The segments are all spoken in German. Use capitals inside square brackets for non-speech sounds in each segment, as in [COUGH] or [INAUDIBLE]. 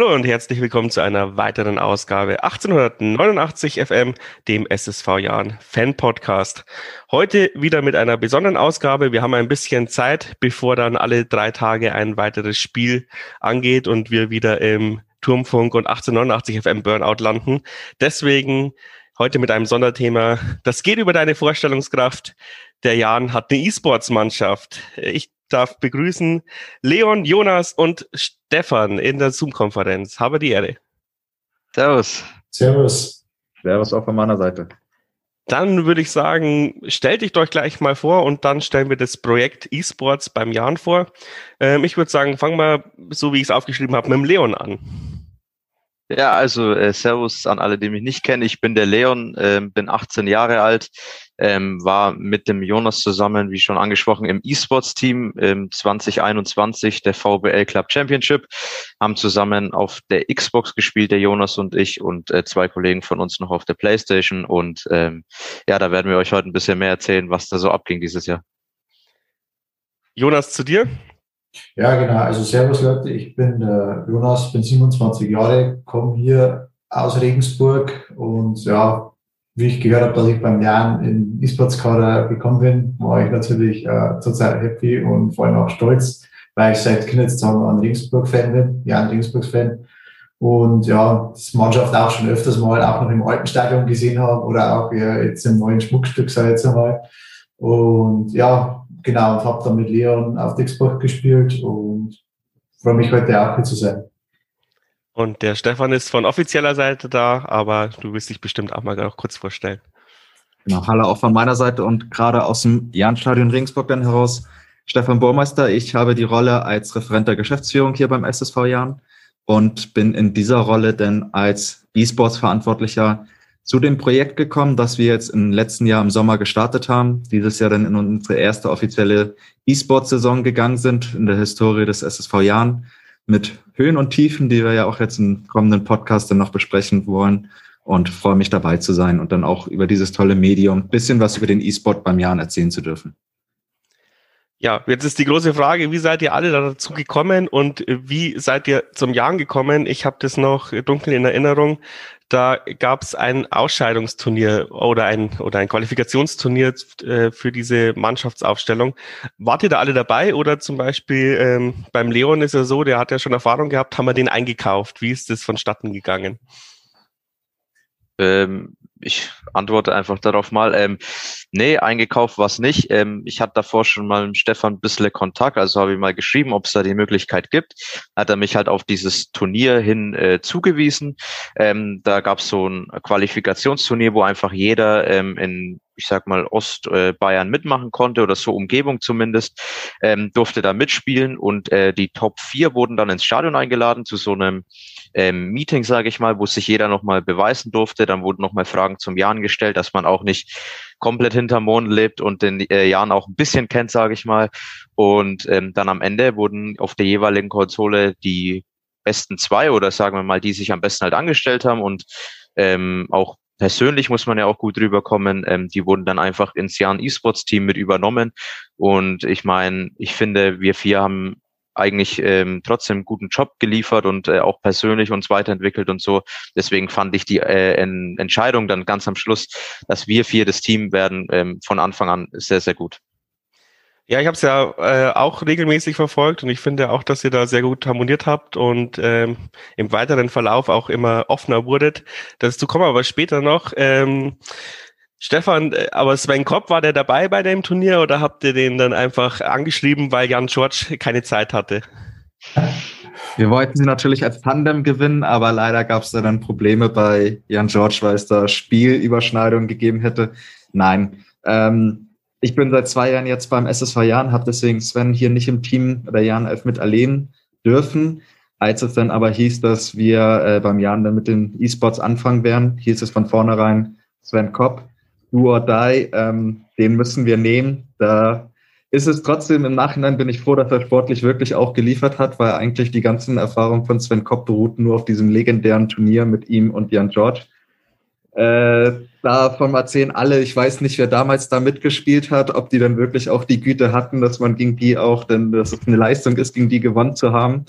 Hallo und herzlich willkommen zu einer weiteren Ausgabe 1889 FM, dem SSV Jahren Fan Podcast. Heute wieder mit einer besonderen Ausgabe. Wir haben ein bisschen Zeit, bevor dann alle drei Tage ein weiteres Spiel angeht und wir wieder im Turmfunk und 1889 FM Burnout landen. Deswegen heute mit einem Sonderthema. Das geht über deine Vorstellungskraft. Der Jan hat eine E-Sports-Mannschaft. Ich darf begrüßen Leon, Jonas und Stefan in der Zoom-Konferenz. Habe die Ehre. Servus. Servus. Servus auch von meiner Seite. Dann würde ich sagen, stellt dich doch gleich mal vor und dann stellen wir das Projekt eSports beim Jan vor. Ähm, ich würde sagen, fangen wir, so wie ich es aufgeschrieben habe, mit dem Leon an. Ja, also äh, Servus an alle, die mich nicht kennen. Ich bin der Leon, äh, bin 18 Jahre alt, ähm, war mit dem Jonas zusammen, wie schon angesprochen, im E-Sports-Team ähm, 2021 der VBL Club Championship, haben zusammen auf der Xbox gespielt, der Jonas und ich und äh, zwei Kollegen von uns noch auf der Playstation. Und ähm, ja, da werden wir euch heute ein bisschen mehr erzählen, was da so abging dieses Jahr. Jonas, zu dir. Ja, genau. Also Servus Leute, ich bin äh, Jonas, bin 27 Jahre, komme hier aus Regensburg und ja, wie ich gehört habe, dass ich beim Jan in E-Sports-Kader gekommen bin, war ich natürlich äh, total happy und vor allem auch stolz, weil ich seit Kindheitstagen ein Regensburg-Fan bin, Jan Regensburg-Fan. Und ja, das Mannschaft auch schon öfters mal auch noch im alten Stadion gesehen habe oder auch ja, jetzt im neuen Schmuckstück, sag ich jetzt einmal. Und ja, genau, und habe dann mit Leon auf der Export gespielt und freue mich heute auch hier zu sein. Und der Stefan ist von offizieller Seite da, aber du willst dich bestimmt auch mal noch kurz vorstellen. Genau, hallo auch von meiner Seite und gerade aus dem Jahnstadion Regensburg dann heraus. Stefan Burmeister, ich habe die Rolle als Referent der Geschäftsführung hier beim SSV Jahn und bin in dieser Rolle dann als E-Sports-Verantwortlicher zu dem Projekt gekommen, das wir jetzt im letzten Jahr im Sommer gestartet haben, dieses Jahr dann in unsere erste offizielle E-Sport-Saison gegangen sind in der Historie des SSV Jahren mit Höhen und Tiefen, die wir ja auch jetzt im kommenden Podcast dann noch besprechen wollen und freue mich dabei zu sein und dann auch über dieses tolle Medium bisschen was über den E-Sport beim Jahren erzählen zu dürfen. Ja, jetzt ist die große Frage, wie seid ihr alle dazu gekommen und wie seid ihr zum Jahren gekommen? Ich habe das noch dunkel in Erinnerung. Da gab es ein Ausscheidungsturnier oder ein oder ein Qualifikationsturnier äh, für diese Mannschaftsaufstellung. Wart ihr da alle dabei oder zum Beispiel ähm, beim Leon ist ja so, der hat ja schon Erfahrung gehabt, haben wir den eingekauft? Wie ist das vonstatten gegangen? Ähm, ich antworte einfach darauf mal. Ähm, nee, eingekauft war nicht. Ähm, ich hatte davor schon mal mit Stefan ein bisschen Kontakt, also habe ich mal geschrieben, ob es da die Möglichkeit gibt. Hat er mich halt auf dieses Turnier hin äh, zugewiesen. Ähm, da gab es so ein Qualifikationsturnier, wo einfach jeder ähm, in ich sag mal, Ostbayern äh, mitmachen konnte oder so Umgebung zumindest, ähm, durfte da mitspielen und äh, die Top 4 wurden dann ins Stadion eingeladen zu so einem ähm, Meeting, sage ich mal, wo sich jeder nochmal beweisen durfte. Dann wurden nochmal Fragen zum Jan gestellt, dass man auch nicht komplett hinterm Mond lebt und den äh, Jan auch ein bisschen kennt, sage ich mal. Und ähm, dann am Ende wurden auf der jeweiligen Konsole die besten zwei oder sagen wir mal, die sich am besten halt angestellt haben und ähm, auch persönlich muss man ja auch gut rüberkommen. Ähm, die wurden dann einfach ins Jan E-Sports Team mit übernommen. Und ich meine, ich finde, wir vier haben eigentlich ähm, trotzdem guten Job geliefert und äh, auch persönlich uns weiterentwickelt und so. Deswegen fand ich die äh, Entscheidung dann ganz am Schluss, dass wir vier das Team werden, ähm, von Anfang an sehr, sehr gut. Ja, ich habe es ja äh, auch regelmäßig verfolgt und ich finde auch, dass ihr da sehr gut harmoniert habt und ähm, im weiteren Verlauf auch immer offener wurdet. Dazu kommen wir aber später noch. Ähm, Stefan, äh, aber Sven Kopp, war der dabei bei dem Turnier oder habt ihr den dann einfach angeschrieben, weil Jan George keine Zeit hatte? Wir wollten sie natürlich als Tandem gewinnen, aber leider gab es da dann Probleme bei Jan George, weil es da Spielüberschneidungen gegeben hätte. Nein. Ähm, ich bin seit zwei Jahren jetzt beim SSV Jan, habe deswegen Sven hier nicht im Team oder Jan elf mit erleben dürfen. Als es dann aber hieß, dass wir äh, beim Jan dann mit den E-Sports anfangen werden, hieß es von vornherein Sven Kopp do or die, ähm, den müssen wir nehmen. Da ist es trotzdem im Nachhinein bin ich froh, dass er sportlich wirklich auch geliefert hat, weil eigentlich die ganzen Erfahrungen von Sven Kopp beruhten nur auf diesem legendären Turnier mit ihm und Jan George. Äh, davon erzählen alle, ich weiß nicht, wer damals da mitgespielt hat, ob die dann wirklich auch die Güte hatten, dass man gegen die auch, denn dass es eine Leistung ist, gegen die gewonnen zu haben.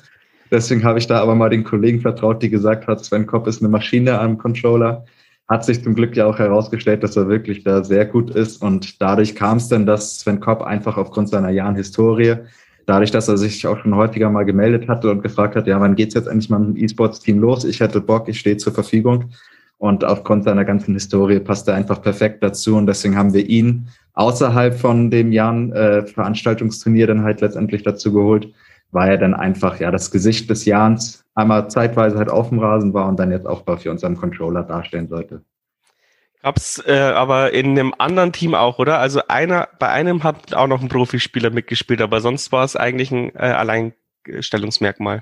Deswegen habe ich da aber mal den Kollegen vertraut, die gesagt hat, Sven Kopp ist eine Maschine am Controller. Hat sich zum Glück ja auch herausgestellt, dass er wirklich da sehr gut ist. Und dadurch kam es dann, dass Sven Kopp einfach aufgrund seiner Jahren Historie, dadurch, dass er sich auch schon häufiger mal gemeldet hatte und gefragt hat, ja, wann geht's jetzt endlich mal mit dem E-Sports-Team los? Ich hätte Bock, ich stehe zur Verfügung. Und aufgrund seiner ganzen Historie passt er einfach perfekt dazu. Und deswegen haben wir ihn außerhalb von dem Jahren äh, Veranstaltungsturnier dann halt letztendlich dazu geholt, weil er dann einfach ja das Gesicht des Jahres einmal zeitweise halt auf dem Rasen war und dann jetzt auch für unseren Controller darstellen sollte. Gab's äh, aber in einem anderen Team auch, oder? Also einer, bei einem hat auch noch ein Profispieler mitgespielt, aber sonst war es eigentlich ein äh, Alleinstellungsmerkmal.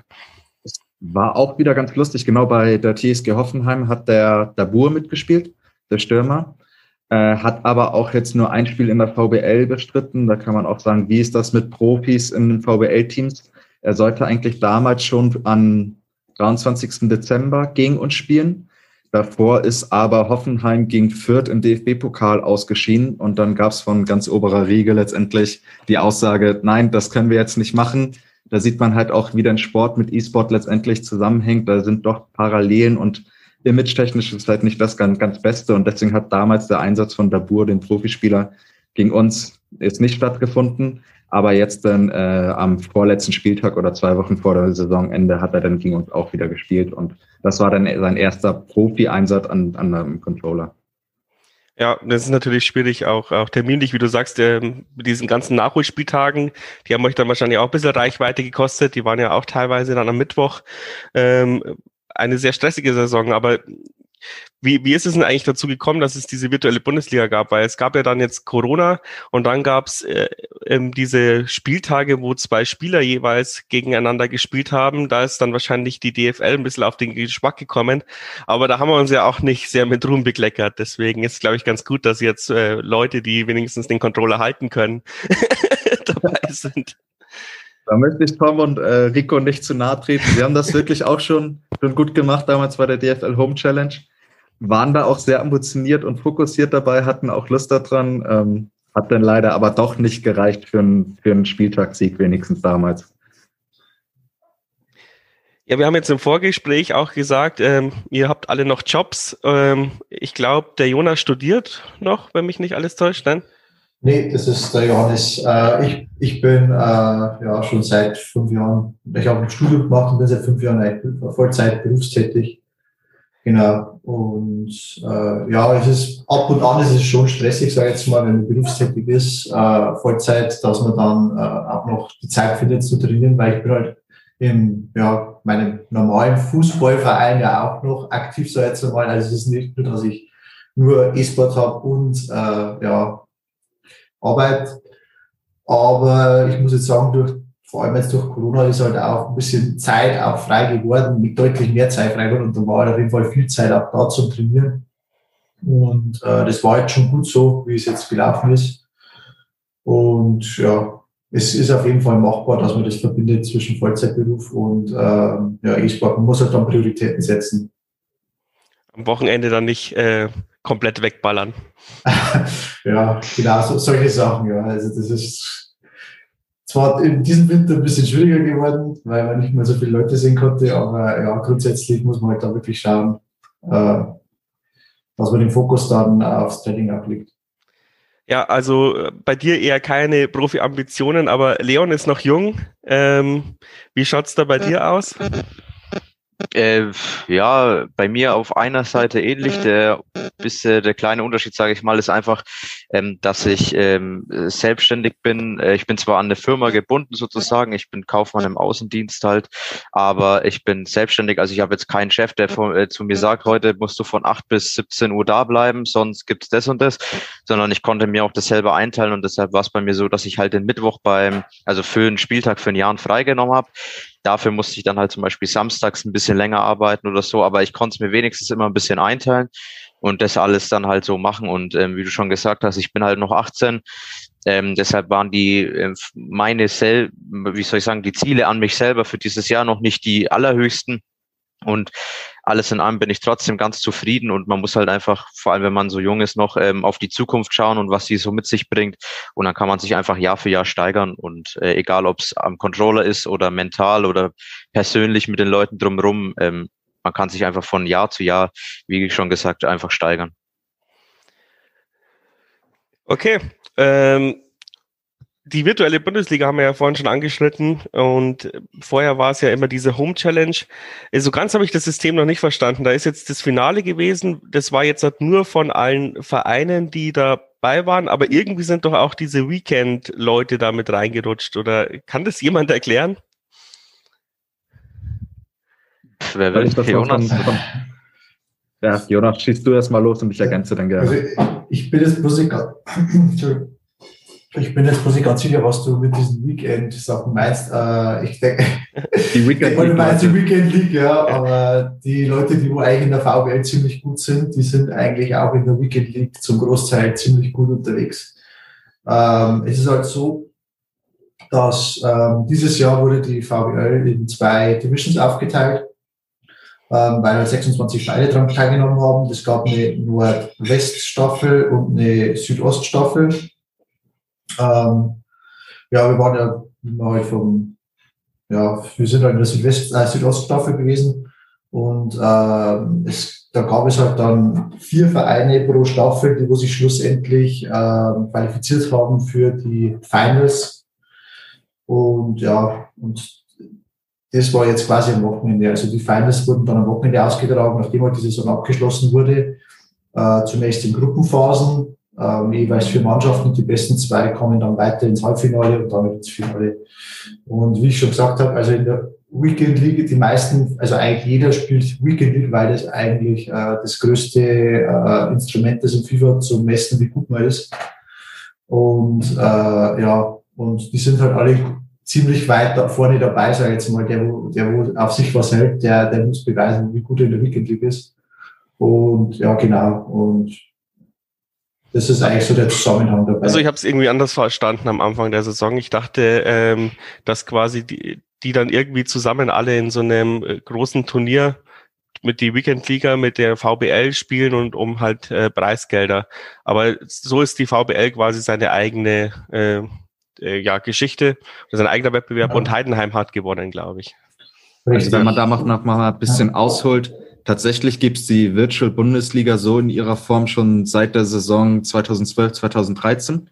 War auch wieder ganz lustig, genau bei der TSG Hoffenheim hat der Dabur mitgespielt, der Stürmer. Äh, hat aber auch jetzt nur ein Spiel in der VBL bestritten. Da kann man auch sagen, wie ist das mit Profis in den VBL-Teams? Er sollte eigentlich damals schon am 23. Dezember gegen uns spielen. Davor ist aber Hoffenheim gegen Fürth im DFB-Pokal ausgeschieden und dann gab es von ganz oberer Riege letztendlich die Aussage, nein, das können wir jetzt nicht machen. Da sieht man halt auch, wie der Sport mit E-Sport letztendlich zusammenhängt. Da sind doch Parallelen und image-technisch ist halt nicht das ganz, ganz Beste und deswegen hat damals der Einsatz von Dabur, dem Profispieler, gegen uns jetzt nicht stattgefunden. Aber jetzt dann äh, am vorletzten Spieltag oder zwei Wochen vor der Saisonende hat er dann gegen uns auch wieder gespielt. Und das war dann sein erster Profi-Einsatz an, an einem Controller. Ja, das ist natürlich schwierig, auch, auch terminlich, wie du sagst, äh, mit diesen ganzen Nachholspieltagen, die haben euch dann wahrscheinlich auch ein bisschen Reichweite gekostet. Die waren ja auch teilweise dann am Mittwoch. Ähm, eine sehr stressige Saison, aber wie, wie ist es denn eigentlich dazu gekommen, dass es diese virtuelle Bundesliga gab? Weil es gab ja dann jetzt Corona und dann gab es äh, ähm, diese Spieltage, wo zwei Spieler jeweils gegeneinander gespielt haben. Da ist dann wahrscheinlich die DFL ein bisschen auf den Geschmack gekommen. Aber da haben wir uns ja auch nicht sehr mit Ruhm bekleckert. Deswegen ist, glaube ich, ganz gut, dass jetzt äh, Leute, die wenigstens den Controller halten können, [LAUGHS] dabei sind. Da möchte ich Tom und äh, Rico nicht zu nahe treten. Sie haben das wirklich auch schon, schon gut gemacht damals bei der DFL Home Challenge waren da auch sehr ambitioniert und fokussiert dabei, hatten auch Lust daran. Ähm, hat dann leider aber doch nicht gereicht für, einen für einen Spieltagssieg, wenigstens damals. Ja, wir haben jetzt im Vorgespräch auch gesagt, ähm, ihr habt alle noch Jobs. Ähm, ich glaube, der Jonas studiert noch, wenn mich nicht alles täuscht, nein? Nee, das ist der Johannes. Äh, ich, ich bin äh, ja schon seit fünf Jahren, ich habe ein Studium gemacht und bin seit fünf Jahren Vollzeit berufstätig. Genau. Und äh, ja, es ist ab und an ist es schon stressig, sage ich jetzt mal, wenn man berufstätig ist, äh, Vollzeit, dass man dann äh, auch noch die Zeit findet zu trainieren, weil ich bin halt in ja, meinem normalen Fußballverein ja auch noch aktiv, so jetzt mal. Also es ist nicht nur, dass ich nur E-Sport habe und äh, ja, Arbeit. Aber ich muss jetzt sagen, durch vor allem jetzt durch Corona ist halt auch ein bisschen Zeit auch frei geworden, mit deutlich mehr Zeit frei geworden und da war halt auf jeden Fall viel Zeit auch da zum Trainieren. Und äh, das war jetzt schon gut so, wie es jetzt gelaufen ist. Und ja, es ist auf jeden Fall machbar, dass man das verbindet zwischen Vollzeitberuf und äh, ja, E-Sport. Man muss halt dann Prioritäten setzen. Am Wochenende dann nicht äh, komplett wegballern. [LAUGHS] ja, genau, so, solche Sachen, ja. Also das ist zwar in diesem Winter ein bisschen schwieriger geworden, weil man nicht mehr so viele Leute sehen konnte, aber ja, grundsätzlich muss man halt da wirklich schauen, äh, dass man den Fokus dann aufs Training ablegt. Ja, also äh, bei dir eher keine Profi-Ambitionen, aber Leon ist noch jung. Ähm, wie schaut's da bei dir aus? Äh, ja, bei mir auf einer Seite ähnlich. Der bisschen der kleine Unterschied, sage ich mal, ist einfach, ähm, dass ich ähm, selbstständig bin. Äh, ich bin zwar an eine Firma gebunden sozusagen, ich bin Kaufmann im Außendienst halt, aber ich bin selbstständig. Also ich habe jetzt keinen Chef, der von, äh, zu mir sagt, heute musst du von 8 bis 17 Uhr da bleiben, sonst gibt's das und das, sondern ich konnte mir auch das selber einteilen und deshalb war es bei mir so, dass ich halt den Mittwoch beim, also für einen Spieltag für ein Jahr freigenommen habe. Dafür musste ich dann halt zum Beispiel samstags ein bisschen länger arbeiten oder so, aber ich konnte es mir wenigstens immer ein bisschen einteilen und das alles dann halt so machen. Und ähm, wie du schon gesagt hast, ich bin halt noch 18. Ähm, deshalb waren die äh, meine sel wie soll ich sagen, die Ziele an mich selber für dieses Jahr noch nicht die allerhöchsten. Und alles in allem bin ich trotzdem ganz zufrieden und man muss halt einfach, vor allem wenn man so jung ist, noch ähm, auf die Zukunft schauen und was sie so mit sich bringt. Und dann kann man sich einfach Jahr für Jahr steigern und äh, egal ob es am Controller ist oder mental oder persönlich mit den Leuten drumherum, ähm, man kann sich einfach von Jahr zu Jahr, wie schon gesagt, einfach steigern. Okay. Ähm die virtuelle Bundesliga haben wir ja vorhin schon angeschnitten und vorher war es ja immer diese Home Challenge. So also ganz habe ich das System noch nicht verstanden. Da ist jetzt das Finale gewesen. Das war jetzt halt nur von allen Vereinen, die dabei waren, aber irgendwie sind doch auch diese Weekend-Leute da mit reingerutscht. Oder kann das jemand erklären? Wer will das Jonas? Ja, Jonas, schießt du erst mal los und ich ergänze dann gerne. Also ich bin jetzt Musiker. [CLEARS THROAT] Ich bin jetzt nicht ganz sicher, was du mit diesen Weekend-Sachen meinst. Äh, ich denke, die Weekend League. meinst die Weekend League, ja, aber die Leute, die wo eigentlich in der VWL ziemlich gut sind, die sind eigentlich auch in der Weekend League zum Großteil ziemlich gut unterwegs. Ähm, es ist halt so, dass ähm, dieses Jahr wurde die VWL in zwei Divisions aufgeteilt, ähm, weil halt 26 Vereine daran teilgenommen haben. Es gab eine Nordweststaffel und eine Südoststaffel. Ähm, ja, wir waren ja mal vom, ja, wir sind halt in der Südwest, äh, Südoststaffel gewesen und äh, es, da gab es halt dann vier Vereine pro Staffel, die wo sich schlussendlich äh, qualifiziert haben für die Finals. Und ja, und das war jetzt quasi am Wochenende. Also die Finals wurden dann am Wochenende ausgetragen, nachdem halt die Saison abgeschlossen wurde. Äh, zunächst in Gruppenphasen ähm, jeweils vier Mannschaften. Die besten zwei kommen dann weiter ins Halbfinale und damit ins Finale. Und wie ich schon gesagt habe, also in der Weekend League, die meisten, also eigentlich jeder spielt Weekend League, weil das eigentlich äh, das größte äh, Instrument ist im FIFA zu messen, wie gut man ist. Und äh, ja, und die sind halt alle ziemlich weit da vorne dabei, sage ich jetzt mal, der, der wo auf sich was hält, der, der muss beweisen, wie gut er in der Weekend League ist. Und ja, genau. Und das ist eigentlich so der Zusammenhang dabei. Also ich habe es irgendwie anders verstanden am Anfang der Saison. Ich dachte, ähm, dass quasi die, die dann irgendwie zusammen alle in so einem äh, großen Turnier mit die Weekendliga, mit der VBL spielen und um halt äh, Preisgelder. Aber so ist die VBL quasi seine eigene äh, äh, ja, Geschichte, sein eigener Wettbewerb ja. und Heidenheim hat gewonnen, glaube ich. Also wenn man da noch mal ein bisschen ausholt, Tatsächlich gibt es die Virtual Bundesliga so in ihrer Form schon seit der Saison 2012, 2013.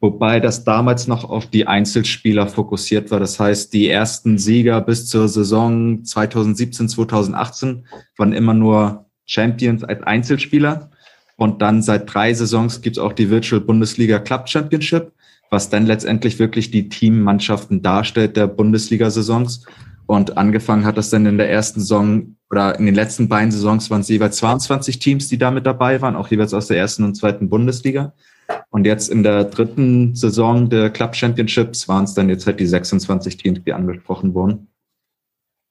Wobei das damals noch auf die Einzelspieler fokussiert war. Das heißt, die ersten Sieger bis zur Saison 2017, 2018 waren immer nur Champions als Einzelspieler. Und dann seit drei Saisons gibt es auch die Virtual Bundesliga Club Championship, was dann letztendlich wirklich die Teammannschaften darstellt der Bundesliga-Saisons. Und angefangen hat das dann in der ersten Saison oder in den letzten beiden Saisons waren es jeweils 22 Teams, die da mit dabei waren, auch jeweils aus der ersten und zweiten Bundesliga. Und jetzt in der dritten Saison der Club Championships waren es dann jetzt halt die 26 Teams, die angesprochen wurden.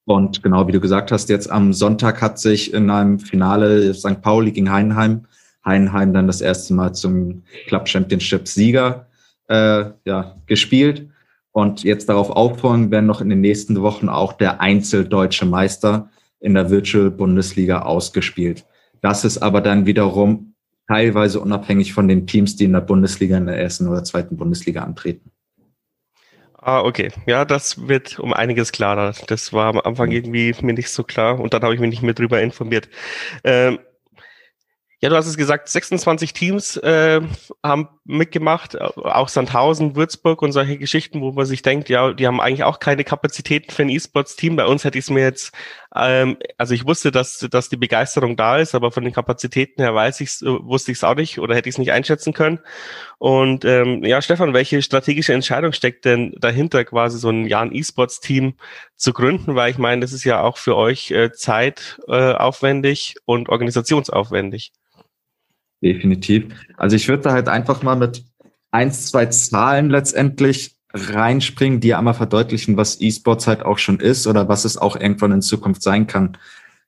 Und genau wie du gesagt hast, jetzt am Sonntag hat sich in einem Finale St. Pauli gegen Heidenheim, Heidenheim dann das erste Mal zum Club Championship Sieger äh, ja, gespielt. Und jetzt darauf auffolgen werden noch in den nächsten Wochen auch der Einzeldeutsche Meister in der Virtual Bundesliga ausgespielt. Das ist aber dann wiederum teilweise unabhängig von den Teams, die in der Bundesliga in der ersten oder zweiten Bundesliga antreten. Ah, okay. Ja, das wird um einiges klarer. Das war am Anfang irgendwie mir nicht so klar und dann habe ich mich nicht mehr drüber informiert. Ähm, ja, du hast es gesagt, 26 Teams äh, haben mitgemacht, auch Sandhausen, Würzburg und solche Geschichten, wo man sich denkt, ja, die haben eigentlich auch keine Kapazitäten für ein E-Sports-Team. Bei uns hätte ich es mir jetzt, ähm, also ich wusste, dass, dass die Begeisterung da ist, aber von den Kapazitäten her weiß ich's, wusste ich es auch nicht oder hätte ich es nicht einschätzen können. Und ähm, ja, Stefan, welche strategische Entscheidung steckt denn dahinter, quasi so ein Jahr E-Sports-Team zu gründen? Weil ich meine, das ist ja auch für euch äh, zeitaufwendig äh, und organisationsaufwendig. Definitiv. Also ich würde da halt einfach mal mit eins, zwei Zahlen letztendlich reinspringen, die einmal verdeutlichen, was E-Sports halt auch schon ist oder was es auch irgendwann in Zukunft sein kann.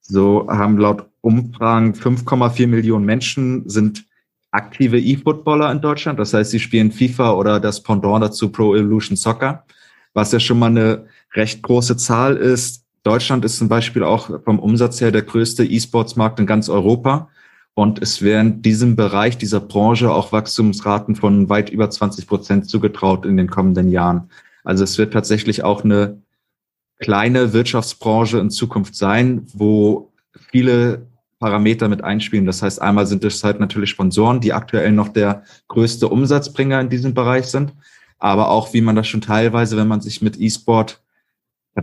So haben laut Umfragen 5,4 Millionen Menschen sind aktive E-Footballer in Deutschland. Das heißt, sie spielen FIFA oder das Pendant dazu Pro Evolution Soccer, was ja schon mal eine recht große Zahl ist. Deutschland ist zum Beispiel auch vom Umsatz her der größte E-Sports-Markt in ganz Europa. Und es werden diesem Bereich, dieser Branche auch Wachstumsraten von weit über 20 Prozent zugetraut in den kommenden Jahren. Also es wird tatsächlich auch eine kleine Wirtschaftsbranche in Zukunft sein, wo viele Parameter mit einspielen. Das heißt, einmal sind es halt natürlich Sponsoren, die aktuell noch der größte Umsatzbringer in diesem Bereich sind, aber auch, wie man das schon teilweise, wenn man sich mit E-Sport,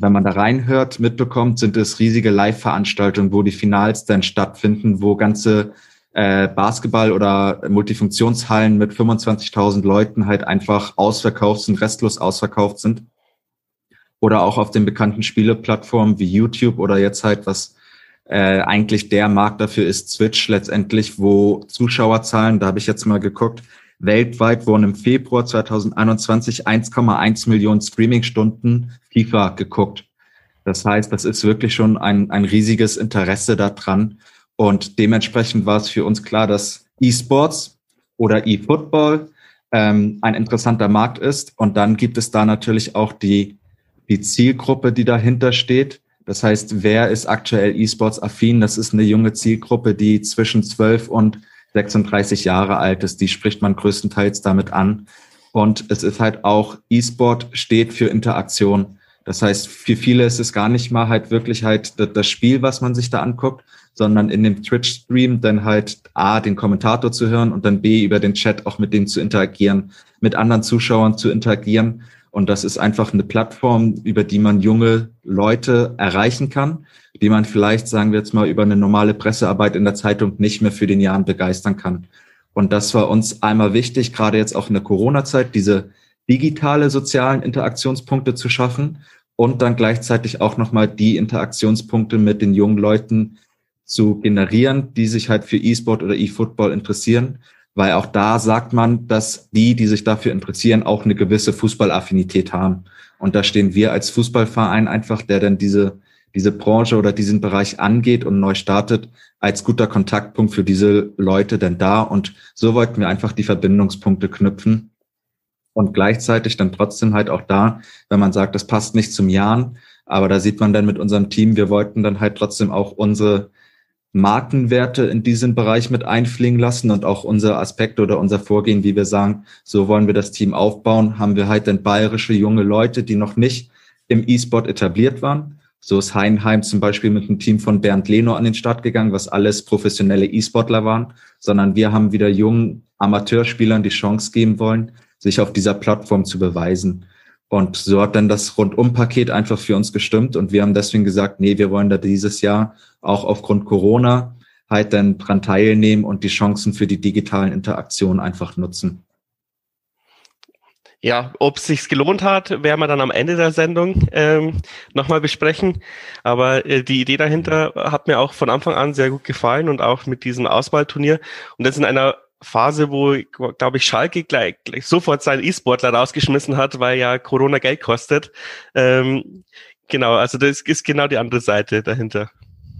wenn man da reinhört, mitbekommt, sind es riesige Live-Veranstaltungen, wo die Finals dann stattfinden, wo ganze äh, Basketball- oder Multifunktionshallen mit 25.000 Leuten halt einfach ausverkauft sind, restlos ausverkauft sind. Oder auch auf den bekannten Spieleplattformen wie YouTube oder jetzt halt, was äh, eigentlich der Markt dafür ist, Switch letztendlich, wo Zuschauerzahlen, da habe ich jetzt mal geguckt, weltweit wurden im Februar 2021 1,1 Millionen Streamingstunden FIFA geguckt. Das heißt, das ist wirklich schon ein, ein riesiges Interesse daran. Und dementsprechend war es für uns klar, dass E-Sports oder E-Football ähm, ein interessanter Markt ist. Und dann gibt es da natürlich auch die, die Zielgruppe, die dahinter steht. Das heißt, wer ist aktuell E-Sports affin? Das ist eine junge Zielgruppe, die zwischen 12 und 36 Jahre alt ist. Die spricht man größtenteils damit an. Und es ist halt auch, E-Sport steht für Interaktion. Das heißt, für viele ist es gar nicht mal halt wirklich halt das Spiel, was man sich da anguckt, sondern in dem Twitch-Stream dann halt A, den Kommentator zu hören und dann B, über den Chat auch mit denen zu interagieren, mit anderen Zuschauern zu interagieren. Und das ist einfach eine Plattform, über die man junge Leute erreichen kann, die man vielleicht, sagen wir jetzt mal, über eine normale Pressearbeit in der Zeitung nicht mehr für den Jahren begeistern kann. Und das war uns einmal wichtig, gerade jetzt auch in der Corona-Zeit, diese digitale sozialen Interaktionspunkte zu schaffen und dann gleichzeitig auch nochmal die Interaktionspunkte mit den jungen Leuten zu generieren, die sich halt für E-Sport oder E-Football interessieren weil auch da sagt man, dass die, die sich dafür interessieren, auch eine gewisse Fußballaffinität haben. Und da stehen wir als Fußballverein einfach, der dann diese, diese Branche oder diesen Bereich angeht und neu startet, als guter Kontaktpunkt für diese Leute denn da. Und so wollten wir einfach die Verbindungspunkte knüpfen. Und gleichzeitig dann trotzdem halt auch da, wenn man sagt, das passt nicht zum Jahren, aber da sieht man dann mit unserem Team, wir wollten dann halt trotzdem auch unsere Markenwerte in diesen Bereich mit einfliegen lassen und auch unser Aspekt oder unser Vorgehen, wie wir sagen, so wollen wir das Team aufbauen, haben wir halt dann bayerische junge Leute, die noch nicht im E-Sport etabliert waren. So ist Heinheim zum Beispiel mit einem Team von Bernd Leno an den Start gegangen, was alles professionelle E-Sportler waren, sondern wir haben wieder jungen Amateurspielern die Chance geben wollen, sich auf dieser Plattform zu beweisen. Und so hat dann das Rundumpaket einfach für uns gestimmt und wir haben deswegen gesagt, nee, wir wollen da dieses Jahr auch aufgrund Corona halt dann dran teilnehmen und die Chancen für die digitalen Interaktionen einfach nutzen. Ja, ob es sich gelohnt hat, werden wir dann am Ende der Sendung ähm, nochmal besprechen. Aber äh, die Idee dahinter hat mir auch von Anfang an sehr gut gefallen und auch mit diesem Auswahlturnier. Und das in einer Phase, wo, glaube ich, Schalke gleich, gleich sofort seinen E-Sportler rausgeschmissen hat, weil ja Corona Geld kostet. Ähm, genau, also das ist genau die andere Seite dahinter.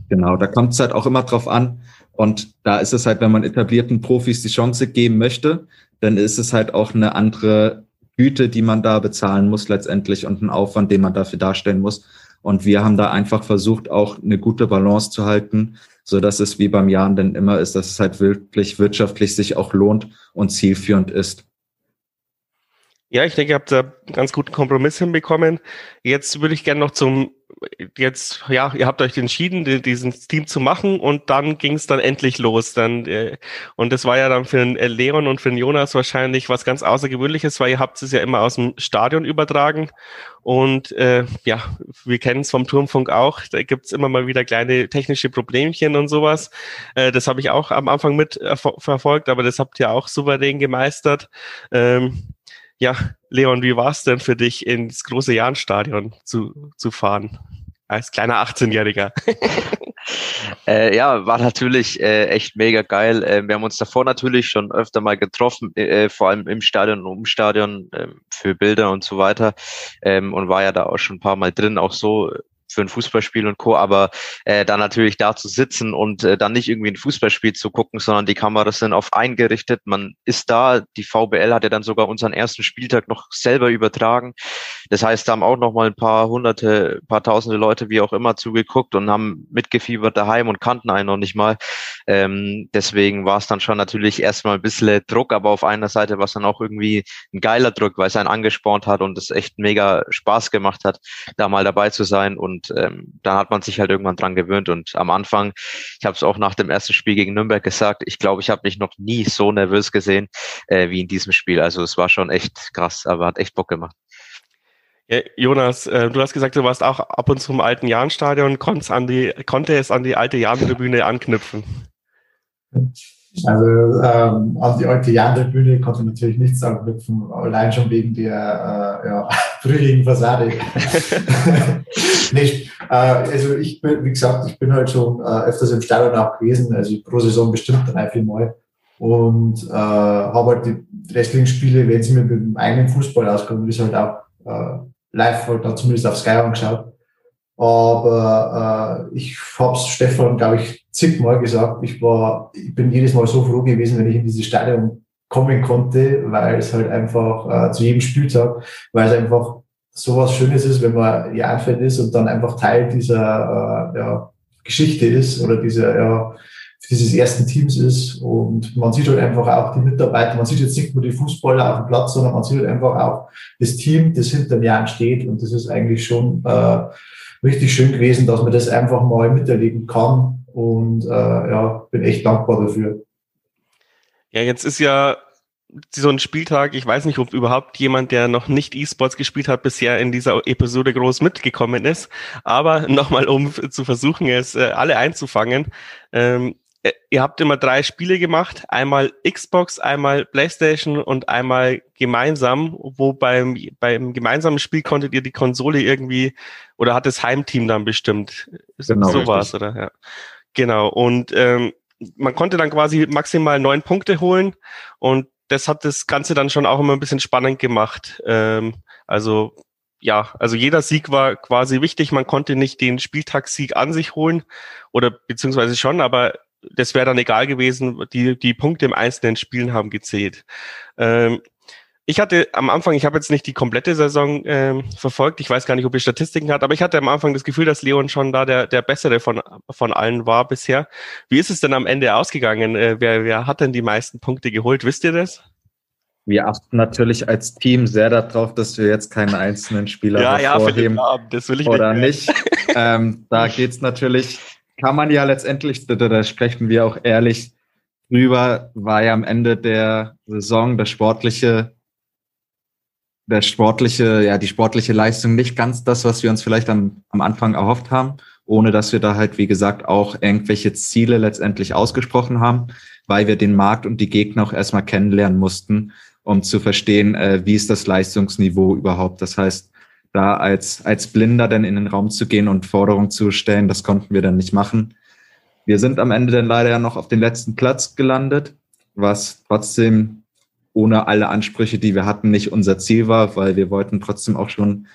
Genau, da kommt es halt auch immer drauf an. Und da ist es halt, wenn man etablierten Profis die Chance geben möchte, dann ist es halt auch eine andere Güte, die man da bezahlen muss letztendlich und einen Aufwand, den man dafür darstellen muss. Und wir haben da einfach versucht, auch eine gute Balance zu halten, so dass es wie beim Jahren denn immer ist, dass es halt wirklich wirtschaftlich sich auch lohnt und zielführend ist. Ja, ich denke, ihr habt da einen ganz guten Kompromiss hinbekommen. Jetzt würde ich gerne noch zum jetzt, ja, ihr habt euch entschieden, diesen Team zu machen und dann ging es dann endlich los. Dann, äh, und das war ja dann für den äh, Leon und für den Jonas wahrscheinlich was ganz Außergewöhnliches, weil ihr habt es ja immer aus dem Stadion übertragen. Und äh, ja, wir kennen es vom Turmfunk auch, da gibt's immer mal wieder kleine technische Problemchen und sowas. Äh, das habe ich auch am Anfang mit verfolgt, aber das habt ihr auch souverän gemeistert. Ähm, ja, Leon, wie war es denn für dich, ins große Jahnstadion zu, zu fahren? Als kleiner 18-Jähriger. [LAUGHS] äh, ja, war natürlich äh, echt mega geil. Äh, wir haben uns davor natürlich schon öfter mal getroffen, äh, vor allem im Stadion und um Stadion äh, für Bilder und so weiter. Ähm, und war ja da auch schon ein paar Mal drin. Auch so für ein Fußballspiel und Co. Aber äh, dann natürlich da zu sitzen und äh, dann nicht irgendwie ein Fußballspiel zu gucken, sondern die Kameras sind auf eingerichtet. Man ist da. Die VBL hat ja dann sogar unseren ersten Spieltag noch selber übertragen. Das heißt, da haben auch noch mal ein paar hunderte, paar tausende Leute, wie auch immer, zugeguckt und haben mitgefiebert daheim und kannten einen noch nicht mal. Ähm, deswegen war es dann schon natürlich erstmal ein bisschen Druck, aber auf einer Seite war es dann auch irgendwie ein geiler Druck, weil es einen angespornt hat und es echt mega Spaß gemacht hat, da mal dabei zu sein. Und ähm, dann hat man sich halt irgendwann dran gewöhnt. Und am Anfang, ich habe es auch nach dem ersten Spiel gegen Nürnberg gesagt, ich glaube, ich habe mich noch nie so nervös gesehen äh, wie in diesem Spiel. Also es war schon echt krass, aber hat echt Bock gemacht. Jonas, äh, du hast gesagt, du warst auch ab und zu im alten Jahnstadion, konntest konnte es an die alte Jahn-Tribüne anknüpfen. Also ähm, an die alte Jahn-Tribüne konnte natürlich nichts anknüpfen, allein schon wegen der äh, ja, [LAUGHS] brüchigen Fassade. [LAUGHS] nee, äh, also ich bin, wie gesagt, ich bin halt schon äh, öfters im Stadion auch gewesen, also pro Saison bestimmt drei, vier Mal und äh, habe halt die Wrestling-Spiele, wenn sie mir mit dem eigenen Fußball auskommen, ist halt auch äh, live halt da zumindest auf Sky angeschaut. Aber äh, ich habe es Stefan, glaube ich, zigmal gesagt. Ich war, ich bin jedes Mal so froh gewesen, wenn ich in dieses Stadion kommen konnte, weil es halt einfach äh, zu jedem Spieltag, weil es einfach so was Schönes ist, wenn man Jahrfeld ist und dann einfach Teil dieser äh, ja, Geschichte ist oder dieser ja, dieses ersten Teams ist. Und man sieht halt einfach auch die Mitarbeiter, man sieht jetzt nicht nur die Fußballer auf dem Platz, sondern man sieht halt einfach auch das Team, das hinter dem Jan steht. Und das ist eigentlich schon äh, richtig schön gewesen, dass man das einfach mal miterleben kann. Und äh, ja, bin echt dankbar dafür. Ja, jetzt ist ja so ein Spieltag, ich weiß nicht, ob überhaupt jemand, der noch nicht E-Sports gespielt hat, bisher in dieser Episode groß mitgekommen ist. Aber [LAUGHS] nochmal, um zu versuchen, es äh, alle einzufangen. Ähm, äh, ihr habt immer drei Spiele gemacht, einmal Xbox, einmal PlayStation und einmal gemeinsam, wo beim, beim gemeinsamen Spiel konntet ihr die Konsole irgendwie oder hat das Heimteam dann bestimmt. Genau, so war es, oder? Ja. Genau. Und ähm, man konnte dann quasi maximal neun Punkte holen und das hat das Ganze dann schon auch immer ein bisschen spannend gemacht. Ähm, also ja, also jeder Sieg war quasi wichtig. Man konnte nicht den Spieltagssieg an sich holen oder beziehungsweise schon, aber das wäre dann egal gewesen. Die, die Punkte im einzelnen Spielen haben gezählt. Ähm, ich hatte am Anfang, ich habe jetzt nicht die komplette Saison ähm, verfolgt, ich weiß gar nicht, ob ihr Statistiken hat, aber ich hatte am Anfang das Gefühl, dass Leon schon da der, der bessere von, von allen war bisher. Wie ist es denn am Ende ausgegangen? Äh, wer, wer hat denn die meisten Punkte geholt? Wisst ihr das? Wir achten natürlich als Team sehr darauf, dass wir jetzt keinen einzelnen Spieler ja, ja, das will ich oder nicht. nicht. [LAUGHS] ähm, da geht's natürlich kann man ja letztendlich, da, da sprechen wir auch ehrlich drüber, war ja am Ende der Saison das sportliche, der sportliche, ja, die sportliche Leistung nicht ganz das, was wir uns vielleicht am, am Anfang erhofft haben, ohne dass wir da halt, wie gesagt, auch irgendwelche Ziele letztendlich ausgesprochen haben, weil wir den Markt und die Gegner auch erstmal kennenlernen mussten, um zu verstehen, äh, wie ist das Leistungsniveau überhaupt. Das heißt, da als, als Blinder dann in den Raum zu gehen und Forderungen zu stellen, das konnten wir dann nicht machen. Wir sind am Ende dann leider ja noch auf den letzten Platz gelandet, was trotzdem ohne alle Ansprüche, die wir hatten, nicht unser Ziel war, weil wir wollten trotzdem auch schon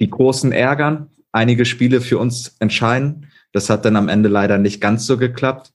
die Großen ärgern, einige Spiele für uns entscheiden. Das hat dann am Ende leider nicht ganz so geklappt.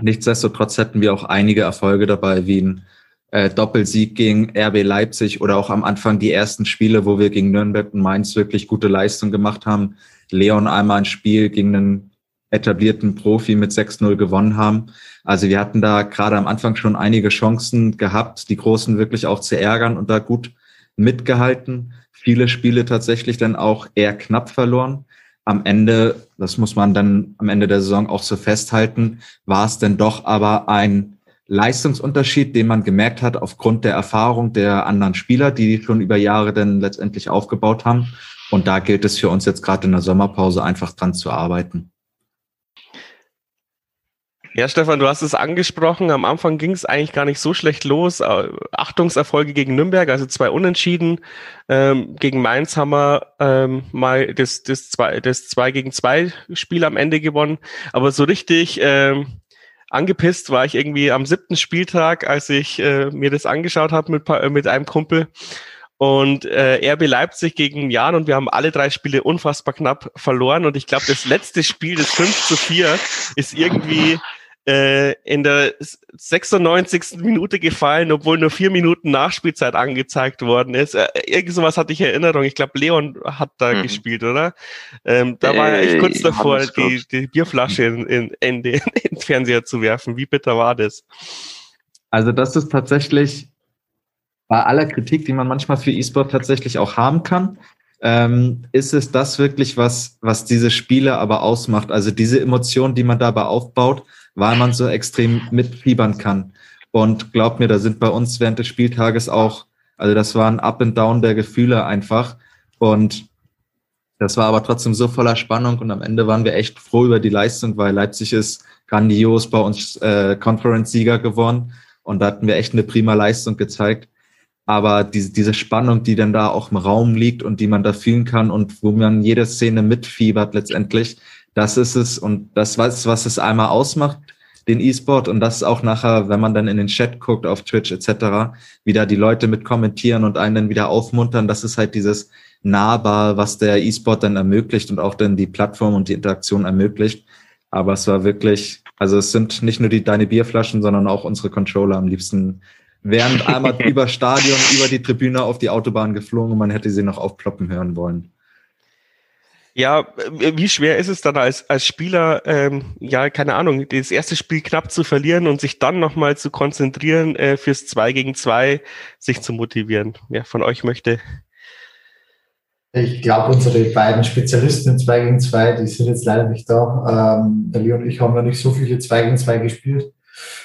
Nichtsdestotrotz hätten wir auch einige Erfolge dabei, wie ein äh, Doppelsieg gegen RB Leipzig oder auch am Anfang die ersten Spiele, wo wir gegen Nürnberg und Mainz wirklich gute Leistung gemacht haben. Leon einmal ein Spiel gegen einen etablierten Profi mit 6-0 gewonnen haben. Also wir hatten da gerade am Anfang schon einige Chancen gehabt, die Großen wirklich auch zu ärgern und da gut mitgehalten. Viele Spiele tatsächlich dann auch eher knapp verloren. Am Ende, das muss man dann am Ende der Saison auch so festhalten, war es denn doch aber ein Leistungsunterschied, den man gemerkt hat aufgrund der Erfahrung der anderen Spieler, die schon über Jahre dann letztendlich aufgebaut haben. Und da gilt es für uns jetzt gerade in der Sommerpause einfach dran zu arbeiten. Ja, Stefan, du hast es angesprochen. Am Anfang ging es eigentlich gar nicht so schlecht los. Äh, Achtungserfolge gegen Nürnberg, also zwei Unentschieden. Ähm, gegen Mainz haben wir ähm, mal das, das, zwei, das zwei gegen zwei Spiel am Ende gewonnen. Aber so richtig ähm, angepisst war ich irgendwie am siebten Spieltag, als ich äh, mir das angeschaut habe mit, mit einem Kumpel. und äh, RB Leipzig gegen Jan und wir haben alle drei Spiele unfassbar knapp verloren und ich glaube, das letzte Spiel, das 5 zu 4, ist irgendwie äh, in der 96. Minute gefallen, obwohl nur vier Minuten Nachspielzeit angezeigt worden ist. Äh, irgend sowas hatte ich Erinnerung. Ich glaube, Leon hat da mhm. gespielt, oder? Ähm, da war er echt kurz äh, davor, die, die, Bierflasche in, in, in, den, [LAUGHS] in den Fernseher zu werfen. Wie bitter war das? Also das ist tatsächlich bei aller Kritik, die man manchmal für E-Sport tatsächlich auch haben kann, ähm, ist es das wirklich, was, was diese Spiele aber ausmacht? Also diese Emotionen, die man dabei aufbaut, weil man so extrem mitfiebern kann. Und glaubt mir, da sind bei uns während des Spieltages auch, also das war ein Up and Down der Gefühle einfach. Und das war aber trotzdem so voller Spannung und am Ende waren wir echt froh über die Leistung, weil Leipzig ist grandios bei uns äh, Conference-Sieger geworden und da hatten wir echt eine prima Leistung gezeigt. Aber diese, diese Spannung, die dann da auch im Raum liegt und die man da fühlen kann und wo man jede Szene mitfiebert letztendlich, das ist es und das was, was es einmal ausmacht, den E-Sport und das auch nachher, wenn man dann in den Chat guckt auf Twitch etc., wieder die Leute mit kommentieren und einen dann wieder aufmuntern, das ist halt dieses nahbar, was der E-Sport dann ermöglicht und auch dann die Plattform und die Interaktion ermöglicht. Aber es war wirklich, also es sind nicht nur die deine Bierflaschen, sondern auch unsere Controller am liebsten wären einmal [LAUGHS] über Stadion, über die Tribüne auf die Autobahn geflogen und man hätte sie noch aufploppen hören wollen. Ja, wie schwer ist es dann als, als Spieler, ähm, ja, keine Ahnung, das erste Spiel knapp zu verlieren und sich dann nochmal zu konzentrieren, äh, fürs 2 gegen 2 sich zu motivieren? Wer von euch möchte? Ich glaube, unsere beiden Spezialisten im 2 gegen 2, die sind jetzt leider nicht da. Ähm, Leon und ich haben noch nicht so viele 2 gegen 2 gespielt.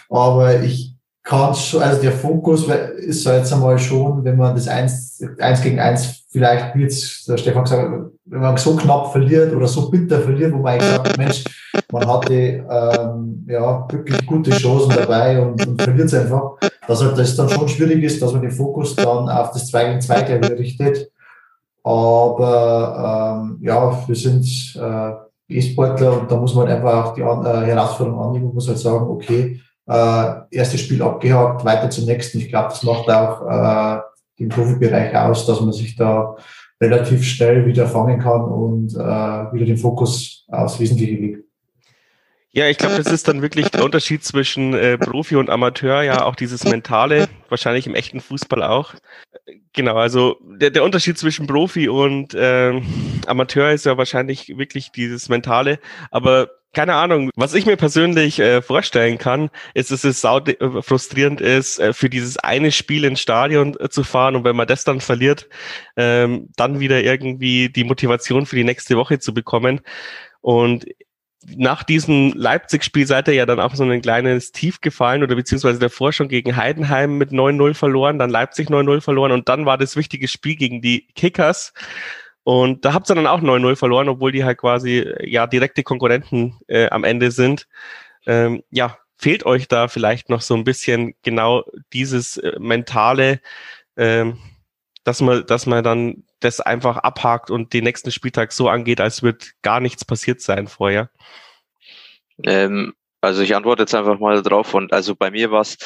Aber ich kann schon, also der Fokus ist so jetzt einmal schon, wenn man das 1, 1 gegen 1 vielleicht, wie jetzt der Stefan gesagt hat, wenn man so knapp verliert oder so bitter verliert, wo man eigentlich sagt, Mensch, man hatte ähm, ja wirklich gute Chancen dabei und, und verliert es einfach, dass halt das dann schon schwierig ist, dass man den Fokus dann auf das 2 gegen 2 gleich richtet. Aber ähm, ja, wir sind äh, E-Sportler und da muss man halt einfach auch die äh, Herausforderung annehmen und muss halt sagen, okay, äh, erstes Spiel abgehakt, weiter zum nächsten. Ich glaube, das macht auch äh, den Profibereich aus, dass man sich da relativ schnell wieder fangen kann und äh, wieder den Fokus aufs Wesentliche legt. Ja, ich glaube, das ist dann wirklich der Unterschied zwischen äh, Profi und Amateur, ja, auch dieses Mentale, wahrscheinlich im echten Fußball auch. Genau, also der, der Unterschied zwischen Profi und äh, Amateur ist ja wahrscheinlich wirklich dieses Mentale, aber keine Ahnung, was ich mir persönlich äh, vorstellen kann, ist, dass es sau äh, frustrierend ist, äh, für dieses eine Spiel ins Stadion äh, zu fahren und wenn man das dann verliert, ähm, dann wieder irgendwie die Motivation für die nächste Woche zu bekommen. Und nach diesem Leipzig-Spiel seid ihr ja dann auch so ein kleines Tief gefallen oder beziehungsweise davor schon gegen Heidenheim mit 9-0 verloren, dann Leipzig 9-0 verloren und dann war das wichtige Spiel gegen die Kickers. Und da habt ihr dann auch 9-0 verloren, obwohl die halt quasi ja direkte Konkurrenten äh, am Ende sind. Ähm, ja, fehlt euch da vielleicht noch so ein bisschen genau dieses äh, mentale, ähm, dass man, dass man dann das einfach abhakt und den nächsten Spieltag so angeht, als wird gar nichts passiert sein vorher? Ähm, also ich antworte jetzt einfach mal drauf und also bei mir war es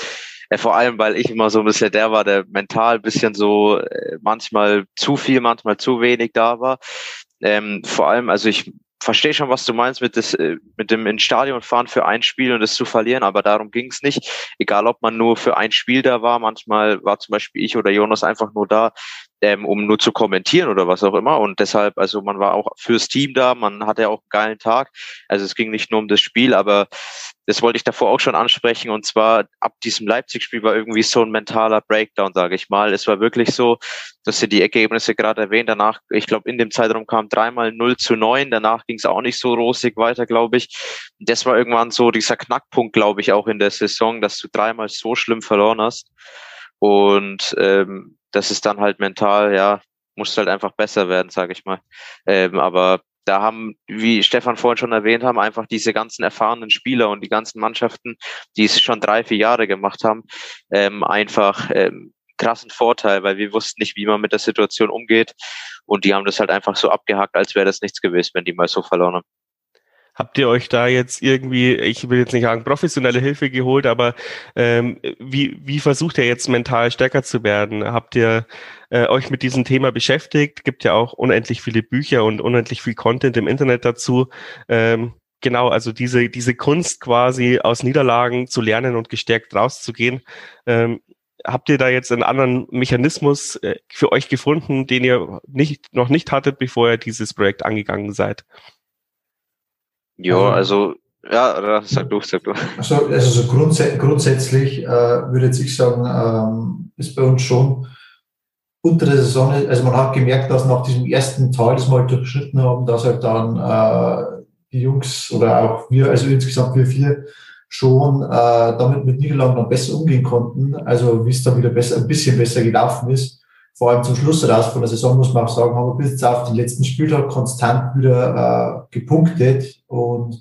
äh, vor allem, weil ich immer so ein bisschen der war, der mental ein bisschen so äh, manchmal zu viel, manchmal zu wenig da war. Ähm, vor allem, also ich verstehe schon, was du meinst mit, das, äh, mit dem ins Stadion fahren für ein Spiel und es zu verlieren, aber darum ging es nicht. Egal, ob man nur für ein Spiel da war, manchmal war zum Beispiel ich oder Jonas einfach nur da, ähm, um nur zu kommentieren oder was auch immer. Und deshalb, also man war auch fürs Team da, man hatte auch einen geilen Tag. Also es ging nicht nur um das Spiel, aber das wollte ich davor auch schon ansprechen. Und zwar ab diesem Leipzig-Spiel war irgendwie so ein mentaler Breakdown, sage ich mal. Es war wirklich so, dass sie die Ergebnisse gerade erwähnt. Danach, ich glaube, in dem Zeitraum kam dreimal 0 zu 9. Danach ging es auch nicht so rosig weiter, glaube ich. Das war irgendwann so dieser Knackpunkt, glaube ich, auch in der Saison, dass du dreimal so schlimm verloren hast. Und ähm, das ist dann halt mental, ja, muss halt einfach besser werden, sage ich mal. Ähm, aber da haben, wie Stefan vorhin schon erwähnt haben, einfach diese ganzen erfahrenen Spieler und die ganzen Mannschaften, die es schon drei, vier Jahre gemacht haben, ähm, einfach ähm, krassen Vorteil, weil wir wussten nicht, wie man mit der Situation umgeht. Und die haben das halt einfach so abgehakt, als wäre das nichts gewesen, wenn die mal so verloren haben. Habt ihr euch da jetzt irgendwie, ich will jetzt nicht sagen professionelle Hilfe geholt, aber ähm, wie, wie versucht ihr jetzt mental stärker zu werden? Habt ihr äh, euch mit diesem Thema beschäftigt? Gibt ja auch unendlich viele Bücher und unendlich viel Content im Internet dazu. Ähm, genau, also diese, diese Kunst quasi aus Niederlagen zu lernen und gestärkt rauszugehen. Ähm, habt ihr da jetzt einen anderen Mechanismus äh, für euch gefunden, den ihr nicht, noch nicht hattet, bevor ihr dieses Projekt angegangen seid? Ja, also, ja, sag du, sag du. Also, also so grundsä grundsätzlich äh, würde jetzt ich sagen, ähm, ist bei uns schon unter der Saison, also man hat gemerkt, dass nach diesem ersten Teil, das wir halt durchschritten haben, dass halt dann äh, die Jungs oder auch wir, also insgesamt wir vier, schon äh, damit mit Niederlagen noch besser umgehen konnten. Also wie es dann wieder besser, ein bisschen besser gelaufen ist. Vor allem zum Schluss raus von der Saison muss man auch sagen, haben wir bis jetzt auf den letzten Spieltag konstant wieder äh, gepunktet und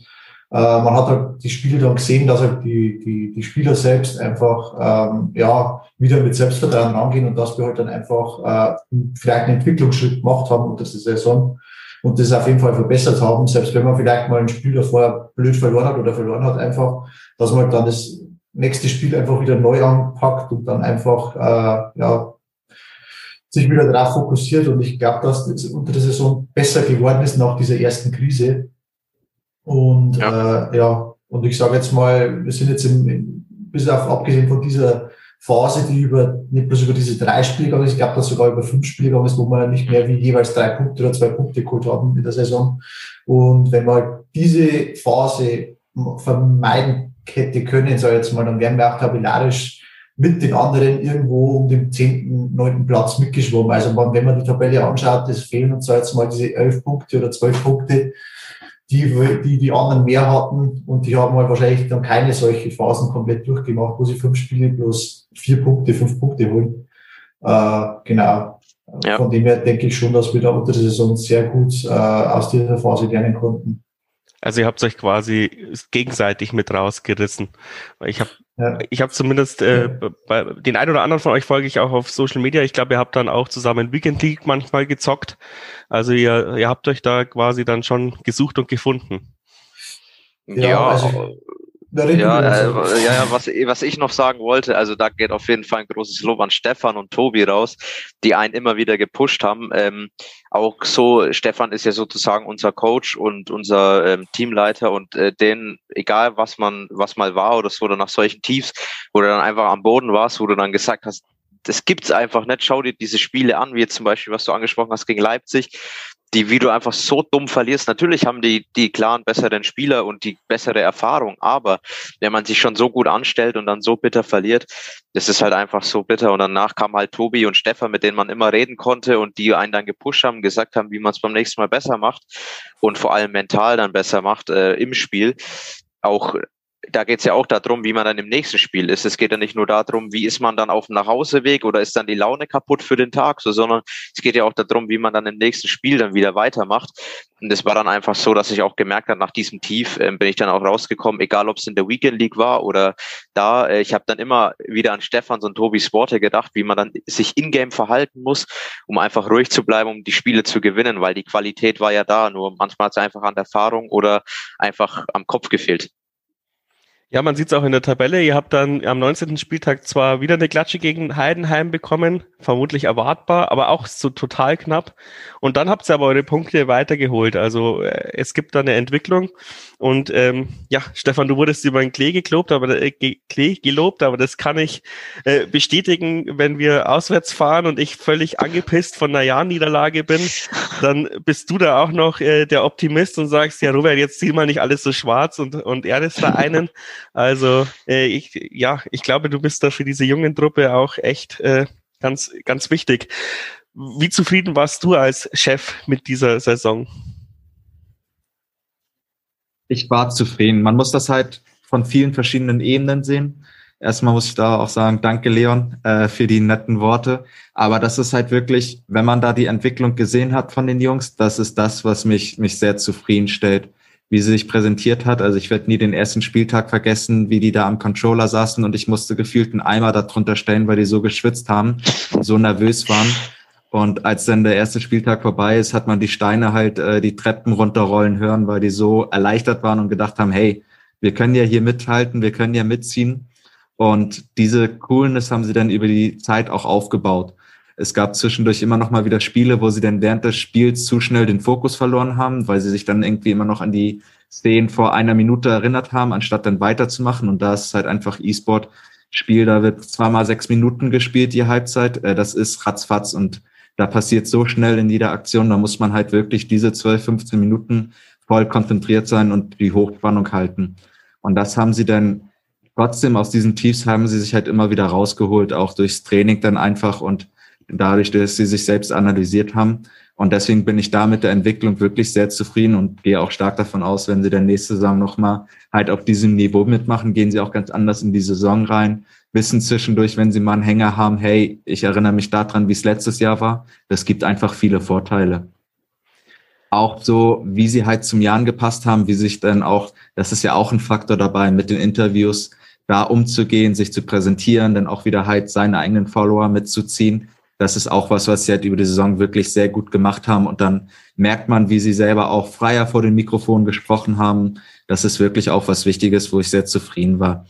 äh, man hat halt die Spiele dann gesehen, dass halt die, die, die Spieler selbst einfach ähm, ja wieder mit Selbstvertrauen rangehen und dass wir halt dann einfach äh, vielleicht einen Entwicklungsschritt gemacht haben unter der Saison und das auf jeden Fall verbessert haben, selbst wenn man vielleicht mal ein Spiel davor blöd verloren hat oder verloren hat, einfach, dass man halt dann das nächste Spiel einfach wieder neu anpackt und dann einfach äh, ja, sich wieder darauf fokussiert. Und ich glaube, dass das unter der Saison besser geworden ist nach dieser ersten Krise. Und ja, äh, ja und ich sage jetzt mal, wir sind jetzt im, bis auf abgesehen von dieser Phase, die über, nicht bloß über diese drei Spiele gegangen ist, ich glaube, dass sogar über fünf Spiele gegangen ist, wo wir nicht mehr wie jeweils drei Punkte oder zwei Punkte geholt haben in der Saison. Und wenn man diese Phase vermeiden hätte können, sag ich jetzt mal, dann wären wir auch tabellarisch mit den anderen irgendwo um den zehnten, neunten Platz mitgeschwommen. Also wenn man die Tabelle anschaut, es fehlen uns jetzt mal diese elf Punkte oder zwölf Punkte, die, die die anderen mehr hatten und die haben halt wahrscheinlich dann keine solche Phasen komplett durchgemacht, wo sie fünf Spiele bloß vier Punkte, fünf Punkte holen. Äh, genau. Ja. Von dem her denke ich schon, dass wir da unter der Saison sehr gut äh, aus dieser Phase lernen konnten. Also ihr habt euch quasi gegenseitig mit rausgerissen. Ich habe ja. ich habe zumindest äh, bei den einen oder anderen von euch folge ich auch auf Social Media. Ich glaube, ihr habt dann auch zusammen Weekend League manchmal gezockt. Also ihr, ihr habt euch da quasi dann schon gesucht und gefunden. Ja, ja also ja, äh, ja, ja, was, was ich noch sagen wollte, also da geht auf jeden Fall ein großes Lob an Stefan und Tobi raus, die einen immer wieder gepusht haben. Ähm, auch so, Stefan ist ja sozusagen unser Coach und unser ähm, Teamleiter und äh, den, egal was man, was mal war oder so, oder nach solchen Tiefs, wo du dann einfach am Boden warst, wo du dann gesagt hast, das gibt's einfach nicht. Schau dir diese Spiele an, wie jetzt zum Beispiel, was du angesprochen hast gegen Leipzig die, wie du einfach so dumm verlierst. Natürlich haben die, die klaren besseren Spieler und die bessere Erfahrung, aber wenn man sich schon so gut anstellt und dann so bitter verliert, das ist halt einfach so bitter. Und danach kam halt Tobi und Stefan, mit denen man immer reden konnte und die einen dann gepusht haben, gesagt haben, wie man es beim nächsten Mal besser macht und vor allem mental dann besser macht äh, im Spiel. Auch da geht es ja auch darum, wie man dann im nächsten Spiel ist. Es geht ja nicht nur darum, wie ist man dann auf dem Nachhauseweg oder ist dann die Laune kaputt für den Tag, so, sondern es geht ja auch darum, wie man dann im nächsten Spiel dann wieder weitermacht. Und es war dann einfach so, dass ich auch gemerkt habe, nach diesem Tief äh, bin ich dann auch rausgekommen, egal ob es in der Weekend League war oder da. Äh, ich habe dann immer wieder an Stefans und Tobi Sporte gedacht, wie man dann sich in-game verhalten muss, um einfach ruhig zu bleiben, um die Spiele zu gewinnen, weil die Qualität war ja da, nur manchmal hat es einfach an Erfahrung oder einfach am Kopf gefehlt. Ja, man sieht es auch in der Tabelle. Ihr habt dann am 19. Spieltag zwar wieder eine Klatsche gegen Heidenheim bekommen, vermutlich erwartbar, aber auch so total knapp. Und dann habt ihr aber eure Punkte weitergeholt. Also äh, es gibt da eine Entwicklung. Und ähm, ja, Stefan, du wurdest über den Klee gelobt, aber äh, Klee gelobt, aber das kann ich äh, bestätigen, wenn wir auswärts fahren und ich völlig angepisst von einer Jahrniederlage bin, dann bist du da auch noch äh, der Optimist und sagst, ja, Robert, jetzt zieh mal nicht alles so schwarz und, und erdest da einen. Also äh, ich, ja, ich glaube, du bist da für diese jungen Truppe auch echt äh, ganz, ganz wichtig. Wie zufrieden warst du als Chef mit dieser Saison? Ich war zufrieden. Man muss das halt von vielen verschiedenen Ebenen sehen. Erstmal muss ich da auch sagen, danke Leon äh, für die netten Worte. Aber das ist halt wirklich, wenn man da die Entwicklung gesehen hat von den Jungs, das ist das, was mich, mich sehr zufriedenstellt wie sie sich präsentiert hat. Also ich werde nie den ersten Spieltag vergessen, wie die da am Controller saßen und ich musste gefühlt einen Eimer darunter stellen, weil die so geschwitzt haben und so nervös waren. Und als dann der erste Spieltag vorbei ist, hat man die Steine halt äh, die Treppen runterrollen hören, weil die so erleichtert waren und gedacht haben, hey, wir können ja hier mithalten, wir können ja mitziehen. Und diese Coolness haben sie dann über die Zeit auch aufgebaut. Es gab zwischendurch immer noch mal wieder Spiele, wo sie dann während des Spiels zu schnell den Fokus verloren haben, weil sie sich dann irgendwie immer noch an die Szenen vor einer Minute erinnert haben, anstatt dann weiterzumachen. Und da ist halt einfach E-Sport Spiel, da wird zweimal sechs Minuten gespielt, die Halbzeit. Äh, das ist ratzfatz und da passiert so schnell in jeder Aktion, da muss man halt wirklich diese 12, 15 Minuten voll konzentriert sein und die Hochspannung halten. Und das haben sie dann trotzdem aus diesen Tiefs haben sie sich halt immer wieder rausgeholt, auch durchs Training dann einfach und dadurch, dass sie sich selbst analysiert haben. Und deswegen bin ich da mit der Entwicklung wirklich sehr zufrieden und gehe auch stark davon aus, wenn sie der nächste Saison nochmal halt auf diesem Niveau mitmachen, gehen sie auch ganz anders in die Saison rein, wissen zwischendurch, wenn sie mal einen Hänger haben, hey, ich erinnere mich daran, wie es letztes Jahr war. Das gibt einfach viele Vorteile. Auch so, wie sie halt zum Jahr gepasst haben, wie sich dann auch, das ist ja auch ein Faktor dabei, mit den Interviews da umzugehen, sich zu präsentieren, dann auch wieder halt seine eigenen Follower mitzuziehen das ist auch was, was sie halt über die Saison wirklich sehr gut gemacht haben. Und dann merkt man, wie sie selber auch freier vor den Mikrofonen gesprochen haben. Das ist wirklich auch was Wichtiges, wo ich sehr zufrieden war.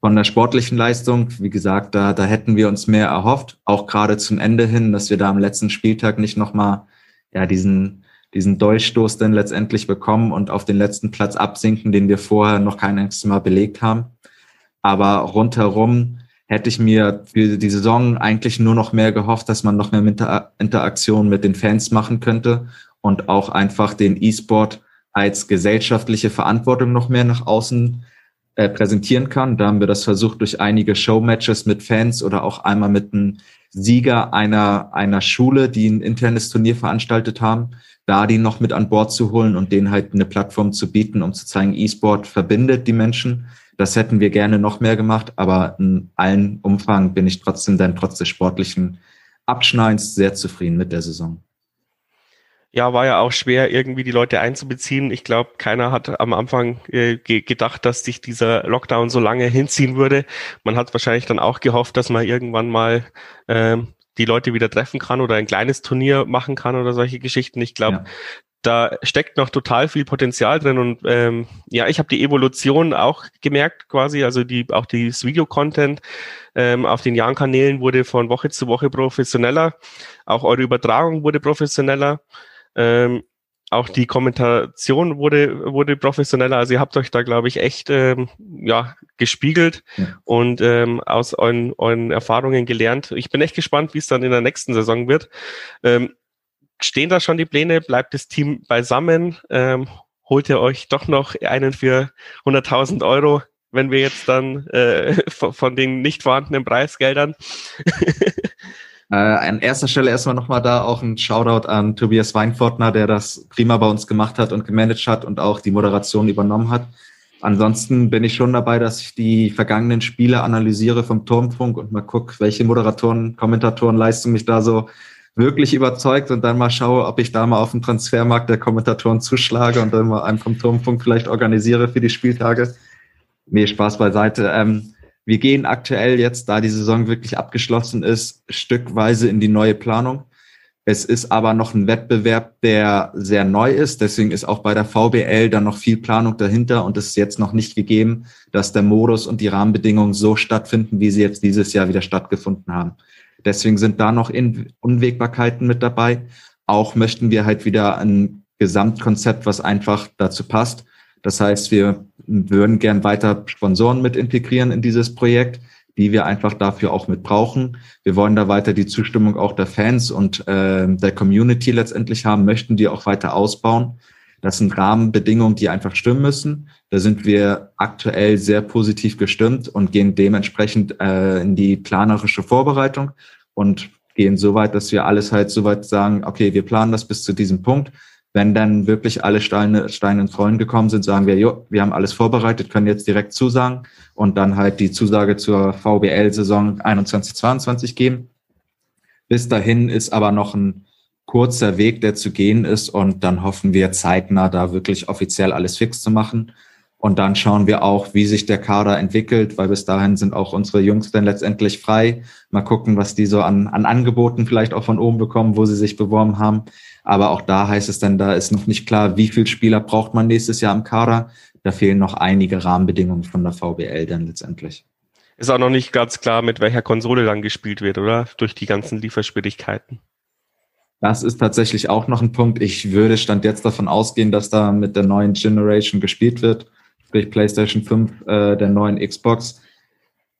Von der sportlichen Leistung, wie gesagt, da, da hätten wir uns mehr erhofft, auch gerade zum Ende hin, dass wir da am letzten Spieltag nicht nochmal ja, diesen, diesen Durchstoß dann letztendlich bekommen und auf den letzten Platz absinken, den wir vorher noch kein einziges Mal belegt haben. Aber rundherum hätte ich mir für die Saison eigentlich nur noch mehr gehofft, dass man noch mehr Inter Interaktion mit den Fans machen könnte und auch einfach den E-Sport als gesellschaftliche Verantwortung noch mehr nach außen äh, präsentieren kann. Da haben wir das versucht durch einige Showmatches mit Fans oder auch einmal mit einem Sieger einer, einer Schule, die ein internes Turnier veranstaltet haben, da die noch mit an Bord zu holen und denen halt eine Plattform zu bieten, um zu zeigen, E-Sport verbindet die Menschen das hätten wir gerne noch mehr gemacht, aber in allen Umfang bin ich trotzdem dann trotz des sportlichen Abschneidens sehr zufrieden mit der Saison. Ja, war ja auch schwer, irgendwie die Leute einzubeziehen. Ich glaube, keiner hat am Anfang äh, ge gedacht, dass sich dieser Lockdown so lange hinziehen würde. Man hat wahrscheinlich dann auch gehofft, dass man irgendwann mal ähm, die Leute wieder treffen kann oder ein kleines Turnier machen kann oder solche Geschichten. Ich glaube, ja da steckt noch total viel Potenzial drin und ähm, ja, ich habe die Evolution auch gemerkt quasi, also die auch das Video-Content ähm, auf den Jahren-Kanälen wurde von Woche zu Woche professioneller, auch eure Übertragung wurde professioneller, ähm, auch die Kommentation wurde wurde professioneller, also ihr habt euch da glaube ich echt ähm, ja gespiegelt ja. und ähm, aus euren, euren Erfahrungen gelernt. Ich bin echt gespannt, wie es dann in der nächsten Saison wird. Ähm, stehen da schon die Pläne? Bleibt das Team beisammen? Ähm, holt ihr euch doch noch einen für 100.000 Euro, wenn wir jetzt dann äh, von den nicht vorhandenen Preisgeldern? [LAUGHS] Äh, an erster Stelle erstmal nochmal da auch ein Shoutout an Tobias Weinfortner, der das prima bei uns gemacht hat und gemanagt hat und auch die Moderation übernommen hat. Ansonsten bin ich schon dabei, dass ich die vergangenen Spiele analysiere vom Turmfunk und mal gucke, welche Moderatoren, Kommentatoren Leistung mich da so wirklich überzeugt und dann mal schaue, ob ich da mal auf dem Transfermarkt der Kommentatoren zuschlage und dann mal einen vom Turmfunk vielleicht organisiere für die Spieltage. Nee, Spaß beiseite. Ähm, wir gehen aktuell jetzt, da die Saison wirklich abgeschlossen ist, stückweise in die neue Planung. Es ist aber noch ein Wettbewerb, der sehr neu ist. Deswegen ist auch bei der VBL dann noch viel Planung dahinter und es ist jetzt noch nicht gegeben, dass der Modus und die Rahmenbedingungen so stattfinden, wie sie jetzt dieses Jahr wieder stattgefunden haben. Deswegen sind da noch In Unwägbarkeiten mit dabei. Auch möchten wir halt wieder ein Gesamtkonzept, was einfach dazu passt. Das heißt, wir würden gern weiter Sponsoren mit integrieren in dieses Projekt, die wir einfach dafür auch mit brauchen. Wir wollen da weiter die Zustimmung auch der Fans und äh, der Community letztendlich haben, möchten die auch weiter ausbauen. Das sind Rahmenbedingungen, die einfach stimmen müssen. Da sind wir aktuell sehr positiv gestimmt und gehen dementsprechend äh, in die planerische Vorbereitung und gehen so weit, dass wir alles halt so weit sagen, okay, wir planen das bis zu diesem Punkt. Wenn dann wirklich alle Steine, Steine ins Rollen gekommen sind, sagen wir, jo, wir haben alles vorbereitet, können jetzt direkt zusagen und dann halt die Zusage zur VBL-Saison 21-22 geben. Bis dahin ist aber noch ein kurzer Weg, der zu gehen ist und dann hoffen wir zeitnah da wirklich offiziell alles fix zu machen Und dann schauen wir auch, wie sich der Kader entwickelt, weil bis dahin sind auch unsere Jungs dann letztendlich frei. Mal gucken, was die so an, an Angeboten vielleicht auch von oben bekommen, wo sie sich beworben haben. Aber auch da heißt es dann, da ist noch nicht klar, wie viel Spieler braucht man nächstes Jahr im Kader. Da fehlen noch einige Rahmenbedingungen von der VBL dann letztendlich. Ist auch noch nicht ganz klar, mit welcher Konsole dann gespielt wird, oder? Durch die ganzen Lieferschwierigkeiten. Das ist tatsächlich auch noch ein Punkt. Ich würde stand jetzt davon ausgehen, dass da mit der neuen Generation gespielt wird, sprich PlayStation 5, äh, der neuen Xbox.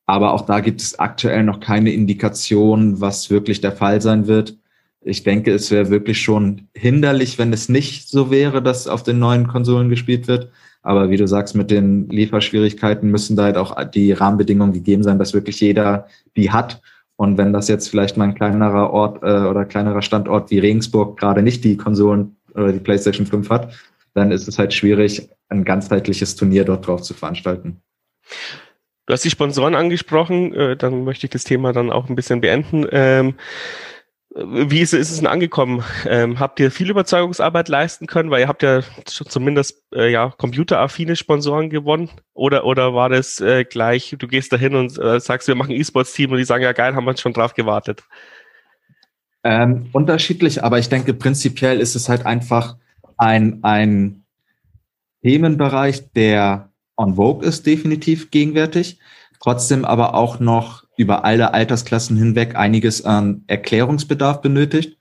Aber auch da gibt es aktuell noch keine Indikation, was wirklich der Fall sein wird. Ich denke, es wäre wirklich schon hinderlich, wenn es nicht so wäre, dass auf den neuen Konsolen gespielt wird. Aber wie du sagst, mit den Lieferschwierigkeiten müssen da halt auch die Rahmenbedingungen gegeben sein, dass wirklich jeder die hat. Und wenn das jetzt vielleicht mal ein kleinerer Ort äh, oder kleinerer Standort wie Regensburg gerade nicht die Konsolen oder die PlayStation 5 hat, dann ist es halt schwierig, ein ganzheitliches Turnier dort drauf zu veranstalten. Du hast die Sponsoren angesprochen, äh, dann möchte ich das Thema dann auch ein bisschen beenden. Ähm, wie ist, ist es denn angekommen? Ähm, habt ihr viel Überzeugungsarbeit leisten können? Weil ihr habt ja zumindest äh, ja, computeraffine Sponsoren gewonnen. Oder, oder war das äh, gleich, du gehst da hin und sagst, wir machen E-Sports-Team und die sagen, ja geil, haben wir schon drauf gewartet? Ähm, unterschiedlich, aber ich denke, prinzipiell ist es halt einfach ein, ein Themenbereich, der on vogue ist, definitiv gegenwärtig. Trotzdem aber auch noch über alle Altersklassen hinweg einiges an Erklärungsbedarf benötigt.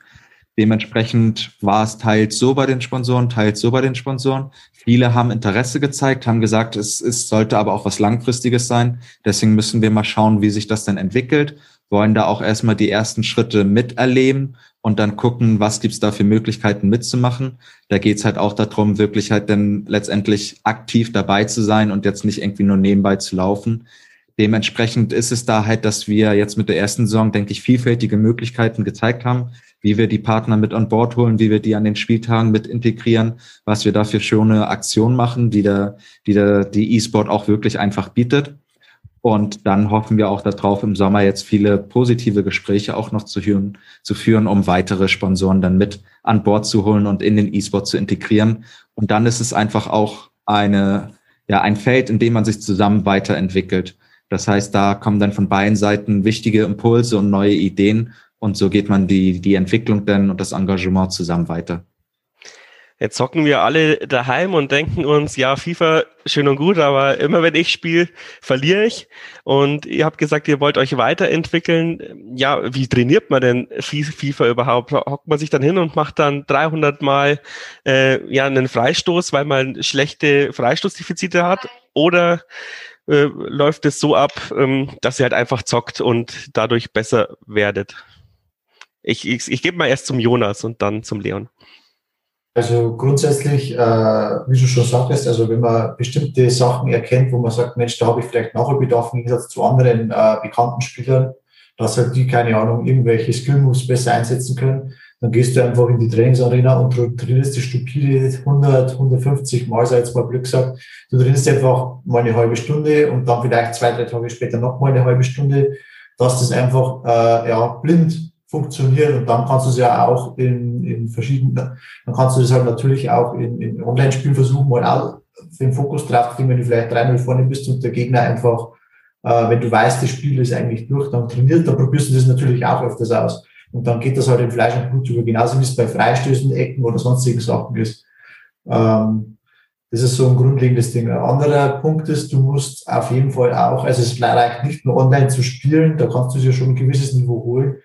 Dementsprechend war es teils so bei den Sponsoren, teils so bei den Sponsoren. Viele haben Interesse gezeigt, haben gesagt, es, es sollte aber auch was Langfristiges sein. Deswegen müssen wir mal schauen, wie sich das denn entwickelt. Wollen da auch erstmal die ersten Schritte miterleben und dann gucken, was gibt's da für Möglichkeiten mitzumachen. Da geht's halt auch darum, wirklich halt dann letztendlich aktiv dabei zu sein und jetzt nicht irgendwie nur nebenbei zu laufen. Dementsprechend ist es da halt, dass wir jetzt mit der ersten Saison, denke ich, vielfältige Möglichkeiten gezeigt haben, wie wir die Partner mit an Bord holen, wie wir die an den Spieltagen mit integrieren, was wir da für schöne Aktionen machen, die der, die der, die E-Sport auch wirklich einfach bietet. Und dann hoffen wir auch darauf, im Sommer jetzt viele positive Gespräche auch noch zu führen, zu führen, um weitere Sponsoren dann mit an Bord zu holen und in den E-Sport zu integrieren. Und dann ist es einfach auch eine, ja, ein Feld, in dem man sich zusammen weiterentwickelt. Das heißt, da kommen dann von beiden Seiten wichtige Impulse und neue Ideen und so geht man die, die Entwicklung dann und das Engagement zusammen weiter. Jetzt zocken wir alle daheim und denken uns, ja, FIFA schön und gut, aber immer wenn ich spiele, verliere ich. Und ihr habt gesagt, ihr wollt euch weiterentwickeln. Ja, wie trainiert man denn FIFA überhaupt? Hockt man sich dann hin und macht dann 300 Mal äh, ja einen Freistoß, weil man schlechte Freistoßdefizite hat? Oder äh, läuft es so ab, ähm, dass ihr halt einfach zockt und dadurch besser werdet. Ich, ich, ich gebe mal erst zum Jonas und dann zum Leon. Also grundsätzlich, äh, wie du schon sagtest, also wenn man bestimmte Sachen erkennt, wo man sagt, Mensch, da habe ich vielleicht Nachholbedarf im Gegensatz zu anderen äh, bekannten Spielern, dass halt die, keine Ahnung, irgendwelche Skill-Moves besser einsetzen können, dann gehst du einfach in die Trainingsarena und trainierst die stupide 100, 150 Mal, sei jetzt mal Glück gesagt. Du trainierst einfach mal eine halbe Stunde und dann vielleicht zwei, drei Tage später noch mal eine halbe Stunde, dass das einfach äh, ja, blind funktioniert und dann kannst du es ja auch in, in verschiedenen, dann kannst du das halt natürlich auch in, in Online-Spielen versuchen, mal auch den Fokus drauf kriegen, wenn du vielleicht 3-0 vorne bist und der Gegner einfach, äh, wenn du weißt, das Spiel ist eigentlich durch, dann trainiert, dann probierst du das natürlich auch öfters aus. Und dann geht das halt in Fleisch und Blut über, genauso wie es bei Freistößen, Ecken oder sonstigen Sachen ist. Ähm, das ist so ein grundlegendes Ding. Ein anderer Punkt ist, du musst auf jeden Fall auch, also es reicht nicht nur online zu spielen, da kannst du dir schon ein gewisses Niveau holen.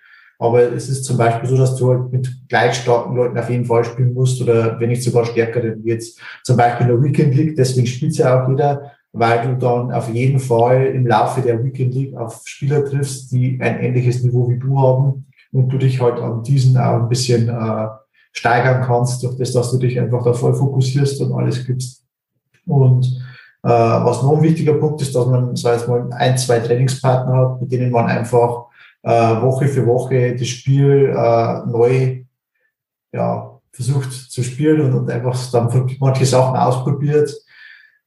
Aber es ist zum Beispiel so, dass du halt mit gleich starken Leuten auf jeden Fall spielen musst oder wenn nicht sogar stärker, wie jetzt zum Beispiel in der Weekend League, deswegen spielt ja auch jeder, weil du dann auf jeden Fall im Laufe der Weekend League auf Spieler triffst, die ein ähnliches Niveau wie du haben und du dich halt an diesen auch ein bisschen äh, steigern kannst, durch das, dass du dich einfach da voll fokussierst und alles gibst. Und äh, was noch ein wichtiger Punkt ist, dass man, sei es mal, ein, zwei Trainingspartner hat, mit denen man einfach äh, Woche für Woche das Spiel äh, neu ja, versucht zu spielen und, und einfach dann manche Sachen ausprobiert.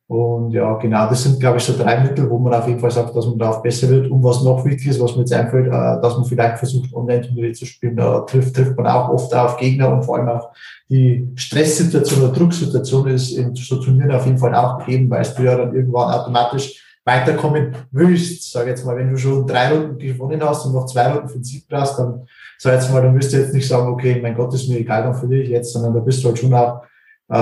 Und ja, genau, das sind, glaube ich, so drei Mittel, wo man auf jeden Fall sagt, dass man da auch besser wird. Und was noch wichtig ist, was mir jetzt einfällt, äh, dass man vielleicht versucht, Online-Turniere zu spielen. Da trifft, trifft man auch oft auf Gegner und vor allem auch die Stresssituation oder Drucksituation ist in so Turnieren auf jeden Fall auch gegeben, weil du ja dann irgendwann automatisch weiterkommen willst. Sag jetzt mal, wenn du schon drei Runden gewonnen hast und noch zwei Runden für den Sieg brauchst, dann sag jetzt mal, dann müsst du jetzt nicht sagen, okay, mein Gott, ist mir egal, dann verliere ich jetzt, sondern da bist du halt schon auch, äh,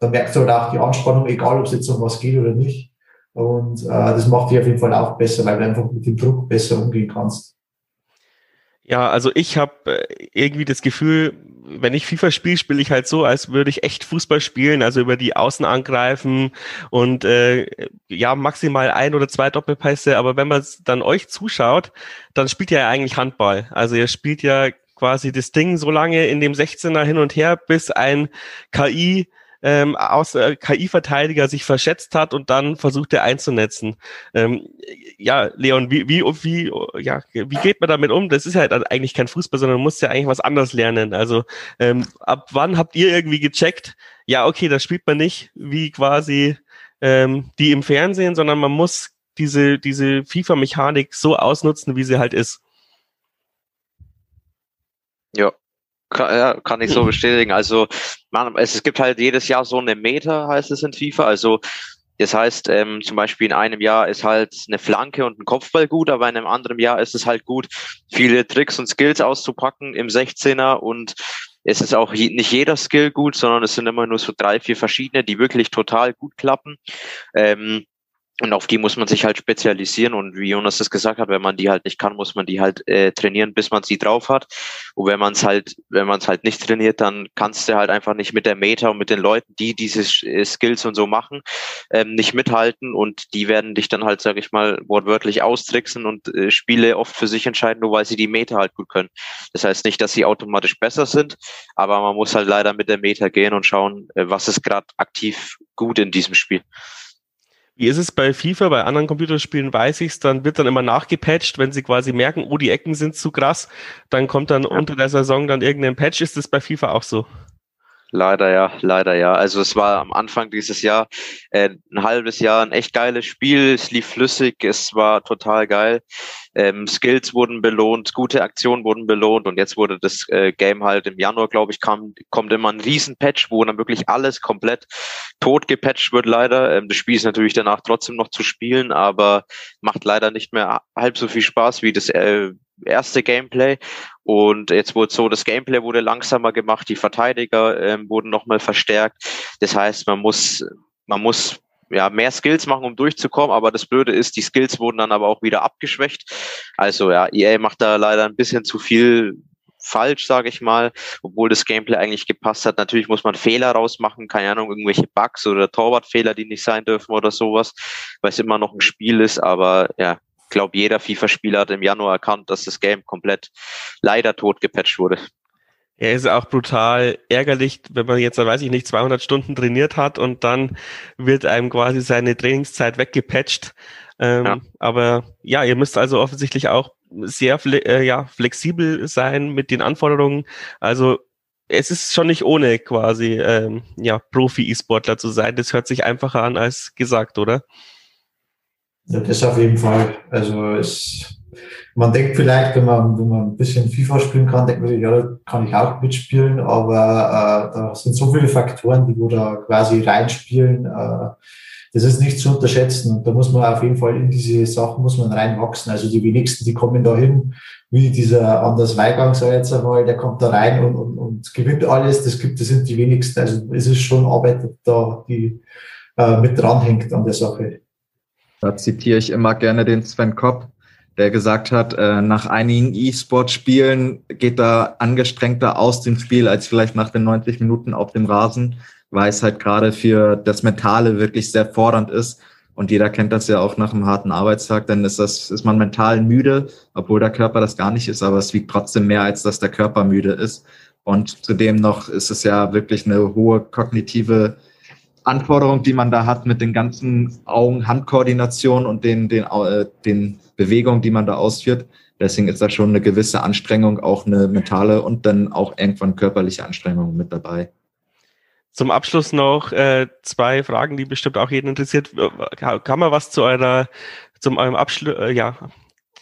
da merkst du halt auch die Anspannung, egal ob es jetzt um was geht oder nicht. Und äh, das macht dich auf jeden Fall auch besser, weil du einfach mit dem Druck besser umgehen kannst. Ja, also ich habe äh, irgendwie das Gefühl, wenn ich FIFA spiele, spiele ich halt so, als würde ich echt Fußball spielen, also über die Außen angreifen und äh, ja, maximal ein oder zwei Doppelpässe. Aber wenn man dann euch zuschaut, dann spielt ihr ja eigentlich Handball. Also ihr spielt ja quasi das Ding so lange in dem 16er hin und her, bis ein KI ähm, aus äh, KI-Verteidiger sich verschätzt hat und dann versucht er einzunetzen. Ähm, ja, Leon, wie, wie, wie, ja, wie geht man damit um? Das ist halt eigentlich kein Fußball, sondern man muss ja eigentlich was anderes lernen. Also ähm, ab wann habt ihr irgendwie gecheckt, ja, okay, das spielt man nicht wie quasi ähm, die im Fernsehen, sondern man muss diese, diese FIFA-Mechanik so ausnutzen, wie sie halt ist. Ja, kann, ja, kann ich so [LAUGHS] bestätigen. Also man, es, es gibt halt jedes Jahr so eine Meter, heißt es in FIFA. Also das heißt, ähm, zum Beispiel in einem Jahr ist halt eine Flanke und ein Kopfball gut, aber in einem anderen Jahr ist es halt gut, viele Tricks und Skills auszupacken im 16er und es ist auch nicht jeder Skill gut, sondern es sind immer nur so drei, vier verschiedene, die wirklich total gut klappen. Ähm, und auf die muss man sich halt spezialisieren. Und wie Jonas das gesagt hat, wenn man die halt nicht kann, muss man die halt äh, trainieren, bis man sie drauf hat. Und wenn man es halt, wenn man es halt nicht trainiert, dann kannst du halt einfach nicht mit der Meta und mit den Leuten, die diese äh, Skills und so machen, ähm, nicht mithalten. Und die werden dich dann halt, sag ich mal, wortwörtlich austricksen und äh, Spiele oft für sich entscheiden, nur weil sie die Meta halt gut können. Das heißt nicht, dass sie automatisch besser sind, aber man muss halt leider mit der Meta gehen und schauen, äh, was ist gerade aktiv gut in diesem Spiel. Wie ist es bei FIFA? Bei anderen Computerspielen weiß ich es, dann wird dann immer nachgepatcht, wenn sie quasi merken, oh, die Ecken sind zu krass, dann kommt dann unter der Saison dann irgendein Patch. Ist das bei FIFA auch so? Leider ja, leider ja. Also es war am Anfang dieses Jahr äh, ein halbes Jahr ein echt geiles Spiel. Es lief flüssig, es war total geil. Ähm, Skills wurden belohnt, gute Aktionen wurden belohnt und jetzt wurde das äh, Game halt im Januar, glaube ich, kam, kommt immer ein Riesenpatch, wo dann wirklich alles komplett tot gepatcht wird leider. Ähm, das Spiel ist natürlich danach trotzdem noch zu spielen, aber macht leider nicht mehr halb so viel Spaß wie das äh, erste Gameplay. Und jetzt wurde so, das Gameplay wurde langsamer gemacht, die Verteidiger ähm, wurden nochmal verstärkt. Das heißt, man muss, man muss ja, mehr Skills machen, um durchzukommen, aber das Blöde ist, die Skills wurden dann aber auch wieder abgeschwächt. Also ja, EA macht da leider ein bisschen zu viel falsch, sage ich mal, obwohl das Gameplay eigentlich gepasst hat. Natürlich muss man Fehler rausmachen, keine Ahnung, irgendwelche Bugs oder Torwartfehler, die nicht sein dürfen oder sowas, weil es immer noch ein Spiel ist, aber ja, glaube, jeder FIFA-Spieler hat im Januar erkannt, dass das Game komplett leider tot gepatcht wurde. Er ist auch brutal ärgerlich, wenn man jetzt, weiß ich nicht, 200 Stunden trainiert hat und dann wird einem quasi seine Trainingszeit weggepatcht. Ähm, ja. Aber ja, ihr müsst also offensichtlich auch sehr äh, ja, flexibel sein mit den Anforderungen. Also es ist schon nicht ohne quasi ähm, ja, Profi-E-Sportler zu sein. Das hört sich einfacher an als gesagt, oder? Ja, das auf jeden Fall. Also es, man denkt vielleicht, wenn man, wenn man ein bisschen FIFA spielen kann, denkt man sich, ja, da kann ich auch mitspielen, aber äh, da sind so viele Faktoren, die wo da quasi reinspielen. Äh, das ist nicht zu unterschätzen und da muss man auf jeden Fall in diese Sachen muss man reinwachsen. Also die wenigsten, die kommen da hin, wie dieser Anders Weigang, sag jetzt einmal, der kommt da rein und, und, und gewinnt alles. Das gibt, das sind die wenigsten. Also es ist schon Arbeit da, die äh, mit dranhängt an der Sache. Da zitiere ich immer gerne den Sven Kopp, der gesagt hat, äh, nach einigen E-Sport-Spielen geht er angestrengter aus dem Spiel als vielleicht nach den 90 Minuten auf dem Rasen, weil es halt gerade für das Mentale wirklich sehr fordernd ist. Und jeder kennt das ja auch nach einem harten Arbeitstag, dann ist das, ist man mental müde, obwohl der Körper das gar nicht ist, aber es wiegt trotzdem mehr, als dass der Körper müde ist. Und zudem noch ist es ja wirklich eine hohe kognitive Anforderung, die man da hat mit den ganzen Augen-Hand-Koordination und den, den, äh, den Bewegungen, die man da ausführt. Deswegen ist da schon eine gewisse Anstrengung, auch eine mentale und dann auch irgendwann körperliche Anstrengung mit dabei. zum Abschluss noch äh, zwei Fragen, die bestimmt auch jeden interessiert. Kann man was zu eurer, zum eurem Abschluss, äh, ja,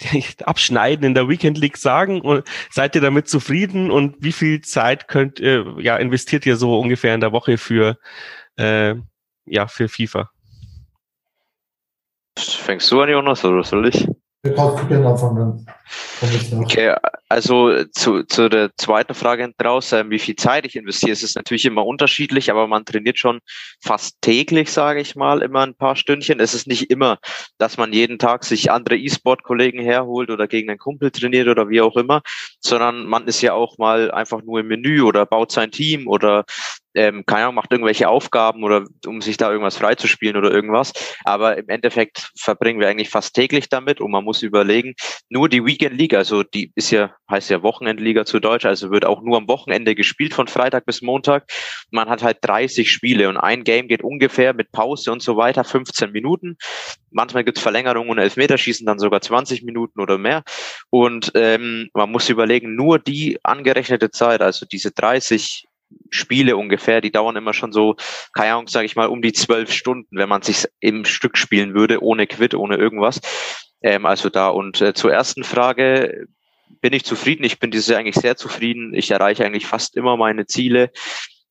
[LAUGHS] Abschneiden in der Weekend League sagen? Und seid ihr damit zufrieden? Und wie viel Zeit könnt, äh, ja, investiert ihr so ungefähr in der Woche für, äh, ja, für FIFA? Fängst du an, Jonas, oder soll ich? Ich kann gerne anfangen. Okay, also zu, zu der zweiten Frage draus, äh, wie viel Zeit ich investiere, ist es natürlich immer unterschiedlich, aber man trainiert schon fast täglich, sage ich mal, immer ein paar Stündchen. Es ist nicht immer, dass man jeden Tag sich andere E-Sport-Kollegen herholt oder gegen einen Kumpel trainiert oder wie auch immer, sondern man ist ja auch mal einfach nur im Menü oder baut sein Team oder ähm, keine Ahnung, macht irgendwelche Aufgaben oder um sich da irgendwas freizuspielen oder irgendwas. Aber im Endeffekt verbringen wir eigentlich fast täglich damit und man muss überlegen, nur die Weekend League, also die ist ja, heißt ja Wochenendliga zu Deutsch, also wird auch nur am Wochenende gespielt von Freitag bis Montag. Man hat halt 30 Spiele und ein Game geht ungefähr mit Pause und so weiter 15 Minuten. Manchmal gibt's Verlängerungen und Elfmeterschießen dann sogar 20 Minuten oder mehr. Und ähm, man muss überlegen, nur die angerechnete Zeit, also diese 30 Spiele ungefähr, die dauern immer schon so, keine Ahnung, sage ich mal, um die zwölf Stunden, wenn man sich im Stück spielen würde, ohne Quit, ohne irgendwas. Ähm, also da und äh, zur ersten Frage bin ich zufrieden. Ich bin dieses Jahr eigentlich sehr zufrieden. Ich erreiche eigentlich fast immer meine Ziele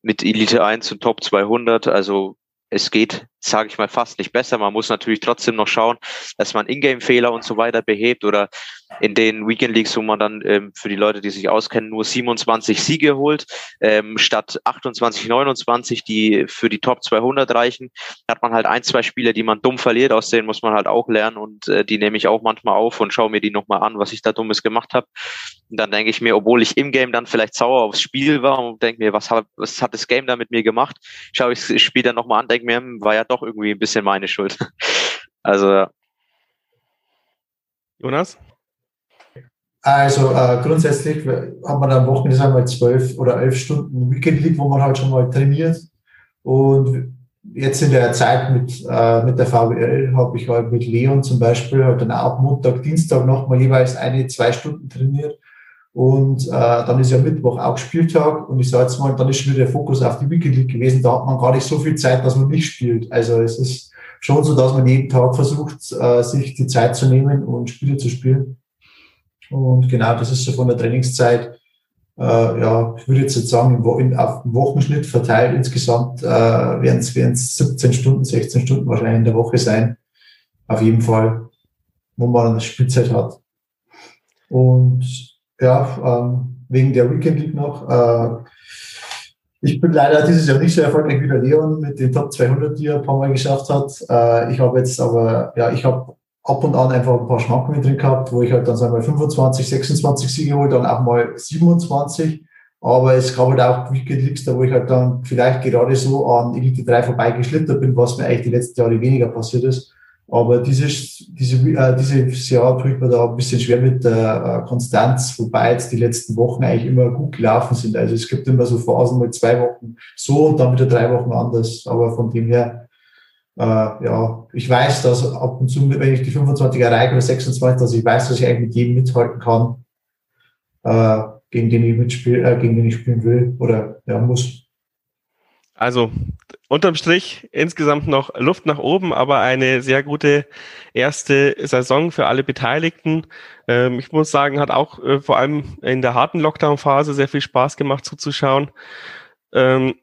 mit Elite 1 und Top 200. Also es geht, sage ich mal, fast nicht besser. Man muss natürlich trotzdem noch schauen, dass man Ingame-Fehler und so weiter behebt oder in den Weekend Leagues, wo man dann ähm, für die Leute, die sich auskennen, nur 27 Siege holt, ähm, statt 28, 29, die für die Top 200 reichen, hat man halt ein, zwei Spiele, die man dumm verliert, aus denen muss man halt auch lernen und äh, die nehme ich auch manchmal auf und schaue mir die nochmal an, was ich da Dummes gemacht habe. Und dann denke ich mir, obwohl ich im Game dann vielleicht sauer aufs Spiel war und denke mir, was hat, was hat das Game da mit mir gemacht, schaue ich das Spiel dann nochmal an, denke mir, hm, war ja doch irgendwie ein bisschen meine Schuld. [LAUGHS] also Jonas? Also äh, grundsätzlich hat man am Wochenende sagen wir zwölf oder elf Stunden Weekend League, wo man halt schon mal trainiert. Und jetzt in der Zeit mit, äh, mit der VWL habe ich halt mit Leon zum Beispiel halt dann auch Montag, Dienstag nochmal jeweils eine, zwei Stunden trainiert. Und äh, dann ist ja Mittwoch auch Spieltag und ich sage jetzt mal, dann ist schon wieder der Fokus auf die Weekend League gewesen. Da hat man gar nicht so viel Zeit, dass man nicht spielt. Also es ist schon so, dass man jeden Tag versucht, äh, sich die Zeit zu nehmen und Spiele zu spielen. Und genau, das ist so von der Trainingszeit, äh, ja, ich würde jetzt nicht sagen, im, auf dem Wochenschnitt verteilt insgesamt äh, werden es 17 Stunden, 16 Stunden wahrscheinlich in der Woche sein. Auf jeden Fall, wo man eine Spielzeit hat. Und ja, ähm, wegen der Weekend League noch. Äh, ich bin leider dieses Jahr nicht so erfolgreich wie der Leon mit den Top 200, die er ein paar Mal geschafft hat. Äh, ich habe jetzt aber, ja, ich habe ab und an einfach ein paar Schmacken drin gehabt, wo ich halt dann sagen wir 25, 26 Siege hole, dann auch mal 27. Aber es gab halt auch Weekend Leagues, da wo ich halt dann vielleicht gerade so an Elite 3 vorbeigeschlittert bin, was mir eigentlich die letzten Jahre weniger passiert ist. Aber dieses, diese, äh, dieses Jahr tue ich mir da ein bisschen schwer mit der äh, Konstanz, wobei jetzt die letzten Wochen eigentlich immer gut gelaufen sind. Also es gibt immer so Phasen mit zwei Wochen so und dann wieder drei Wochen anders. Aber von dem her äh, ja, ich weiß, dass ab und zu, wenn ich die 25 erreiche oder 26, dass ich weiß, dass ich eigentlich mit jedem mithalten kann, äh, gegen den ich mitspiele, äh, gegen den ich spielen will oder ja, muss. Also unterm Strich insgesamt noch Luft nach oben, aber eine sehr gute erste Saison für alle Beteiligten. Ähm, ich muss sagen, hat auch äh, vor allem in der harten Lockdown-Phase sehr viel Spaß gemacht zuzuschauen. Ähm,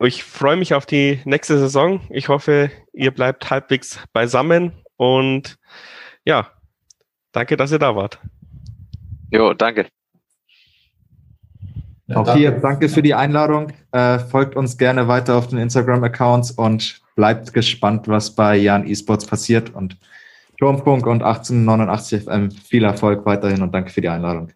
ich freue mich auf die nächste Saison. Ich hoffe, ihr bleibt halbwegs beisammen und ja, danke, dass ihr da wart. Jo, danke. Ja, Auch hier danke für die Einladung. Äh, folgt uns gerne weiter auf den Instagram-Accounts und bleibt gespannt, was bei Jan Esports passiert. Und Turmfunk und 1889 FM viel Erfolg weiterhin und danke für die Einladung.